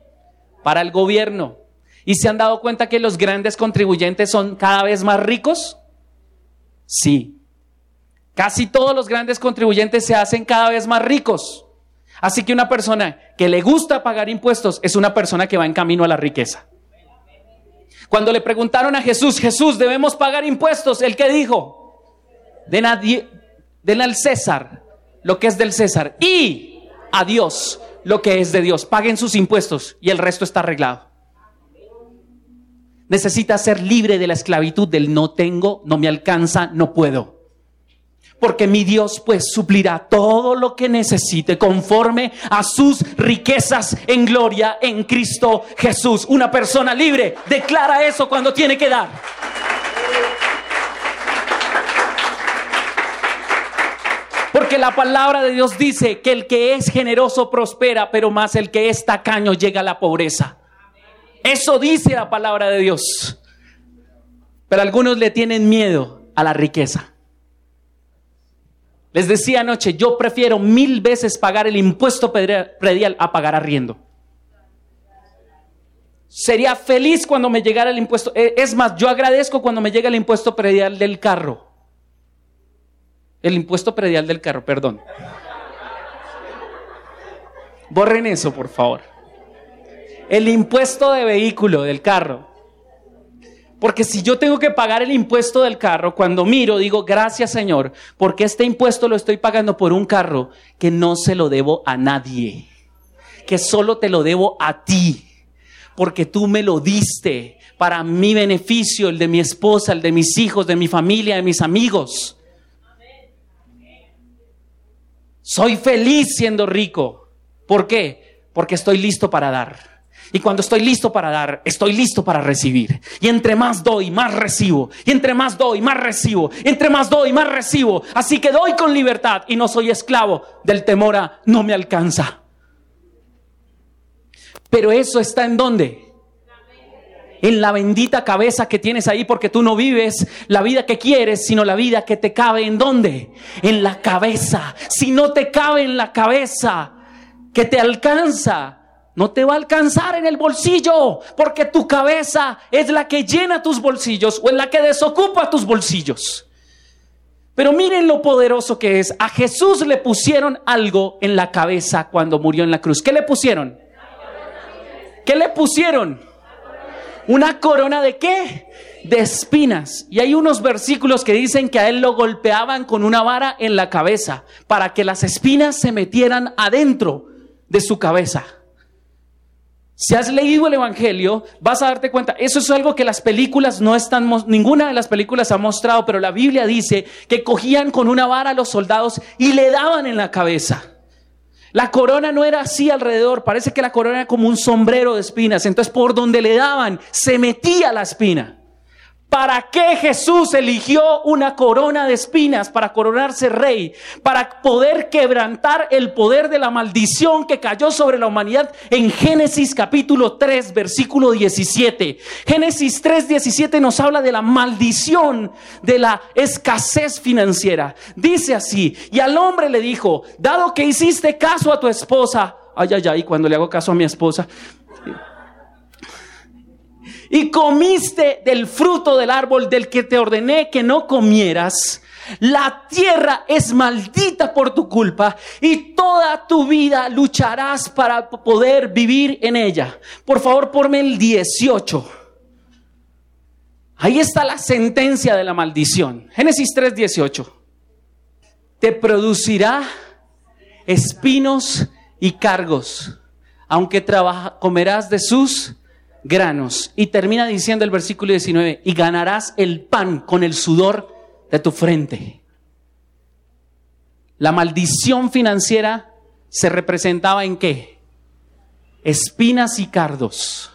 Para el gobierno. ¿Y se han dado cuenta que los grandes contribuyentes son cada vez más ricos? Sí. Casi todos los grandes contribuyentes se hacen cada vez más ricos. Así que una persona que le gusta pagar impuestos es una persona que va en camino a la riqueza. Cuando le preguntaron a Jesús, Jesús, debemos pagar impuestos, ¿el que dijo? Den, den al César lo que es del César y a Dios lo que es de Dios. Paguen sus impuestos y el resto está arreglado. Necesita ser libre de la esclavitud del no tengo, no me alcanza, no puedo. Porque mi Dios pues suplirá todo lo que necesite conforme a sus riquezas en gloria en Cristo Jesús. Una persona libre declara eso cuando tiene que dar. Porque la palabra de Dios dice que el que es generoso prospera, pero más el que es tacaño llega a la pobreza. Eso dice la palabra de Dios. Pero algunos le tienen miedo a la riqueza. Les decía anoche, yo prefiero mil veces pagar el impuesto predial a pagar arriendo. Sería feliz cuando me llegara el impuesto. Eh, es más, yo agradezco cuando me llega el impuesto predial del carro. El impuesto predial del carro, perdón. Borren eso, por favor el impuesto de vehículo del carro. Porque si yo tengo que pagar el impuesto del carro, cuando miro digo, gracias Señor, porque este impuesto lo estoy pagando por un carro que no se lo debo a nadie, que solo te lo debo a ti, porque tú me lo diste para mi beneficio, el de mi esposa, el de mis hijos, de mi familia, de mis amigos. Soy feliz siendo rico. ¿Por qué? Porque estoy listo para dar. Y cuando estoy listo para dar, estoy listo para recibir. Y entre más doy, más recibo. Y entre más doy, más recibo. Entre más doy, más recibo. Así que doy con libertad y no soy esclavo del temor a no me alcanza. Pero eso está en dónde? en la bendita cabeza que tienes ahí porque tú no vives la vida que quieres, sino la vida que te cabe en dónde? En la cabeza. Si no te cabe en la cabeza que te alcanza, no te va a alcanzar en el bolsillo, porque tu cabeza es la que llena tus bolsillos o es la que desocupa tus bolsillos. Pero miren lo poderoso que es. A Jesús le pusieron algo en la cabeza cuando murió en la cruz. ¿Qué le pusieron? ¿Qué le pusieron? ¿Una corona de qué? De espinas. Y hay unos versículos que dicen que a él lo golpeaban con una vara en la cabeza para que las espinas se metieran adentro de su cabeza. Si has leído el Evangelio, vas a darte cuenta, eso es algo que las películas no están, ninguna de las películas ha mostrado, pero la Biblia dice que cogían con una vara a los soldados y le daban en la cabeza. La corona no era así alrededor, parece que la corona era como un sombrero de espinas. Entonces por donde le daban se metía la espina. ¿Para qué Jesús eligió una corona de espinas para coronarse rey? Para poder quebrantar el poder de la maldición que cayó sobre la humanidad en Génesis capítulo 3, versículo 17. Génesis 3, 17 nos habla de la maldición de la escasez financiera. Dice así, y al hombre le dijo, dado que hiciste caso a tu esposa, ay, ay, ay, cuando le hago caso a mi esposa, y comiste del fruto del árbol del que te ordené que no comieras, la tierra es maldita por tu culpa y toda tu vida lucharás para poder vivir en ella. Por favor, ponme el 18. Ahí está la sentencia de la maldición. Génesis 3, 18. Te producirá espinos y cargos, aunque comerás de sus granos. Y termina diciendo el versículo 19, y ganarás el pan con el sudor de tu frente. La maldición financiera se representaba en qué? Espinas y cardos.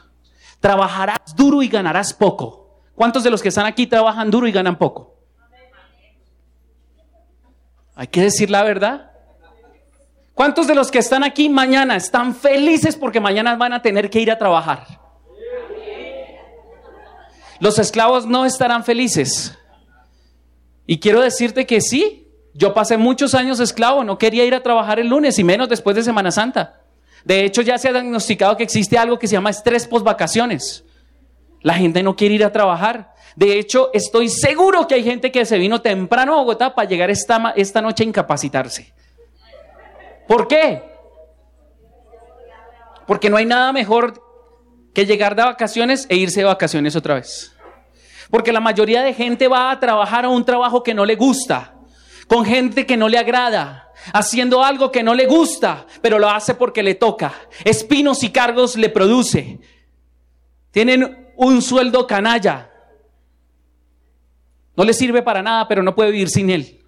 Trabajarás duro y ganarás poco. ¿Cuántos de los que están aquí trabajan duro y ganan poco? Hay que decir la verdad. ¿Cuántos de los que están aquí mañana están felices porque mañana van a tener que ir a trabajar? Los esclavos no estarán felices. Y quiero decirte que sí, yo pasé muchos años esclavo, no quería ir a trabajar el lunes y menos después de Semana Santa. De hecho, ya se ha diagnosticado que existe algo que se llama estrés post vacaciones. La gente no quiere ir a trabajar. De hecho, estoy seguro que hay gente que se vino temprano a Bogotá para llegar esta, esta noche a incapacitarse. ¿Por qué? Porque no hay nada mejor que llegar de vacaciones e irse de vacaciones otra vez. Porque la mayoría de gente va a trabajar a un trabajo que no le gusta, con gente que no le agrada, haciendo algo que no le gusta, pero lo hace porque le toca. Espinos y cargos le produce. Tienen un sueldo canalla. No le sirve para nada, pero no puede vivir sin él.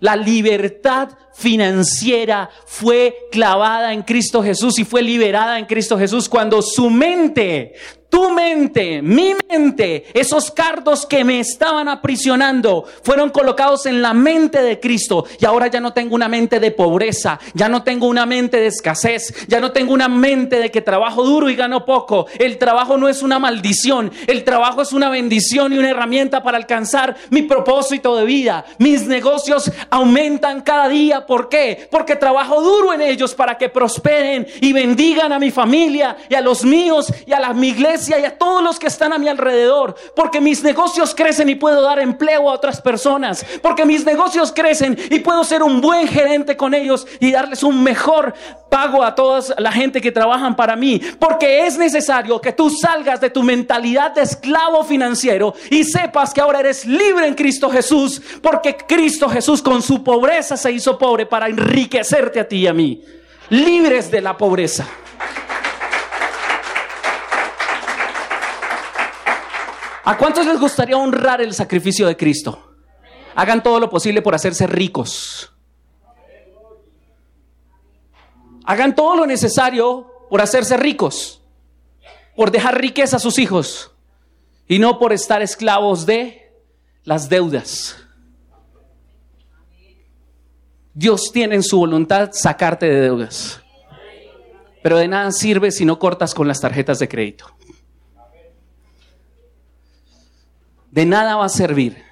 La libertad financiera fue clavada en Cristo Jesús y fue liberada en Cristo Jesús cuando su mente, tu mente, mi mente, esos cardos que me estaban aprisionando fueron colocados en la mente de Cristo. Y ahora ya no tengo una mente de pobreza, ya no tengo una mente de escasez, ya no tengo una mente de que trabajo duro y gano poco. El trabajo no es una maldición, el trabajo es una bendición y una herramienta para alcanzar mi propósito de vida. Mis negocios aumentan cada día. ¿Por qué? Porque trabajo duro en ellos para que prosperen y bendigan a mi familia y a los míos y a la mi iglesia y a todos los que están a mi alrededor, porque mis negocios crecen y puedo dar empleo a otras personas, porque mis negocios crecen y puedo ser un buen gerente con ellos y darles un mejor pago a toda la gente que trabajan para mí, porque es necesario que tú salgas de tu mentalidad de esclavo financiero y sepas que ahora eres libre en Cristo Jesús, porque Cristo Jesús con su pobreza se hizo pobre para enriquecerte a ti y a mí, libres de la pobreza. ¿A cuántos les gustaría honrar el sacrificio de Cristo? Hagan todo lo posible por hacerse ricos. Hagan todo lo necesario por hacerse ricos, por dejar riqueza a sus hijos y no por estar esclavos de las deudas. Dios tiene en su voluntad sacarte de deudas. Pero de nada sirve si no cortas con las tarjetas de crédito. De nada va a servir.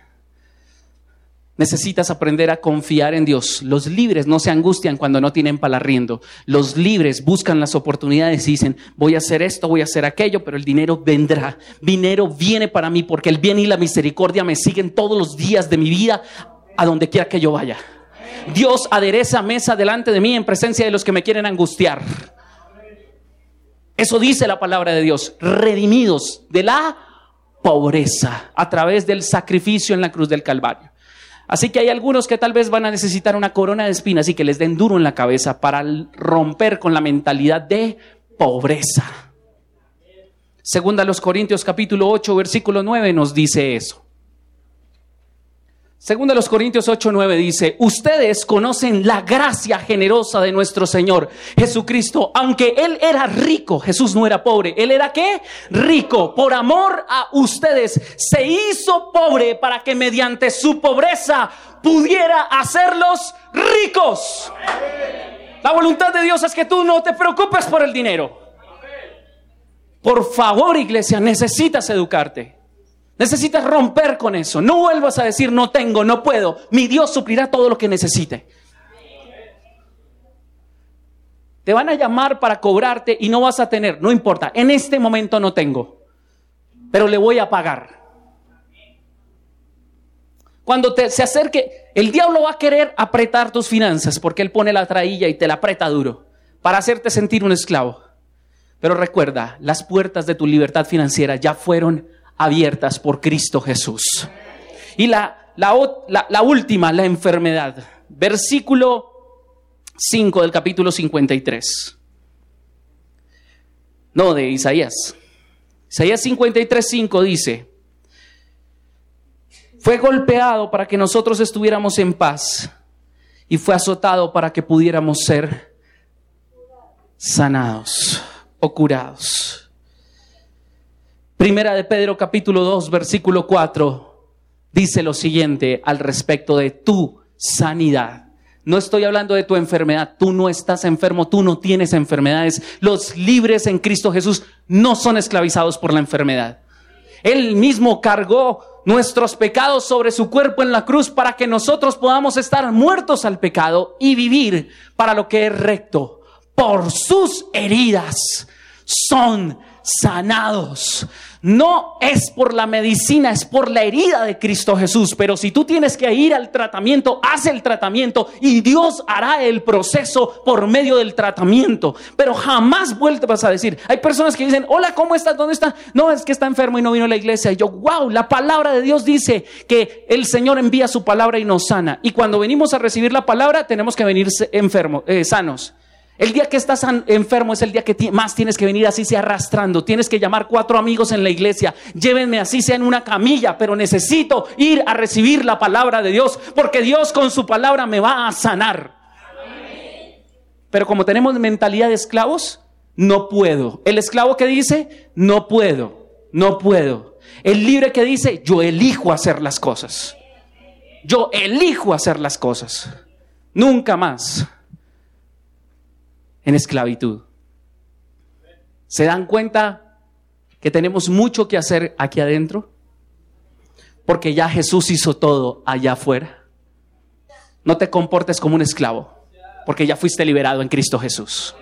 Necesitas aprender a confiar en Dios. Los libres no se angustian cuando no tienen palarriendo. Los libres buscan las oportunidades y dicen, voy a hacer esto, voy a hacer aquello, pero el dinero vendrá. Dinero viene para mí porque el bien y la misericordia me siguen todos los días de mi vida a donde quiera que yo vaya. Dios adereza mesa delante de mí en presencia de los que me quieren angustiar. Eso dice la palabra de Dios, redimidos de la pobreza a través del sacrificio en la cruz del Calvario. Así que hay algunos que tal vez van a necesitar una corona de espinas y que les den duro en la cabeza para romper con la mentalidad de pobreza. Segunda los Corintios capítulo 8 versículo 9 nos dice eso. Segunda los Corintios 8, 9 dice, ustedes conocen la gracia generosa de nuestro Señor Jesucristo. Aunque Él era rico, Jesús no era pobre. ¿Él era qué? Rico. Por amor a ustedes se hizo pobre para que mediante su pobreza pudiera hacerlos ricos. La voluntad de Dios es que tú no te preocupes por el dinero. Por favor, iglesia, necesitas educarte. Necesitas romper con eso. No vuelvas a decir no tengo, no puedo. Mi Dios suplirá todo lo que necesite. Te van a llamar para cobrarte y no vas a tener. No importa. En este momento no tengo. Pero le voy a pagar. Cuando te, se acerque, el diablo va a querer apretar tus finanzas porque él pone la trailla y te la aprieta duro para hacerte sentir un esclavo. Pero recuerda, las puertas de tu libertad financiera ya fueron abiertas por Cristo Jesús. Y la, la, última, la enfermedad. Versículo 5 del capítulo 53. No, de Isaías. Isaías 53, 5 dice, fue golpeado para que nosotros estuviéramos en paz y fue azotado para que pudiéramos ser sanados o curados. Primera de Pedro capítulo 2 versículo 4 dice lo siguiente al respecto de tu sanidad. No estoy hablando de tu enfermedad, tú no estás enfermo, tú no tienes enfermedades. Los libres en Cristo Jesús no son esclavizados por la enfermedad. Él mismo cargó nuestros pecados sobre su cuerpo en la cruz para que nosotros podamos estar muertos al pecado y vivir para lo que es recto. Por sus heridas son sanados. No es por la medicina, es por la herida de Cristo Jesús. Pero si tú tienes que ir al tratamiento, haz el tratamiento y Dios hará el proceso por medio del tratamiento. Pero jamás vuelvas a decir, hay personas que dicen, hola, ¿cómo estás? ¿Dónde está? No, es que está enfermo y no vino a la iglesia. Y yo, wow, la palabra de Dios dice que el Señor envía su palabra y nos sana. Y cuando venimos a recibir la palabra, tenemos que venir enfermos, eh, sanos. El día que estás enfermo es el día que más tienes que venir así sea arrastrando. Tienes que llamar cuatro amigos en la iglesia. Llévenme así sea en una camilla, pero necesito ir a recibir la palabra de Dios, porque Dios con su palabra me va a sanar. Pero como tenemos mentalidad de esclavos, no puedo. El esclavo que dice, no puedo, no puedo. El libre que dice, yo elijo hacer las cosas. Yo elijo hacer las cosas. Nunca más en esclavitud. ¿Se dan cuenta que tenemos mucho que hacer aquí adentro? Porque ya Jesús hizo todo allá afuera. No te comportes como un esclavo, porque ya fuiste liberado en Cristo Jesús.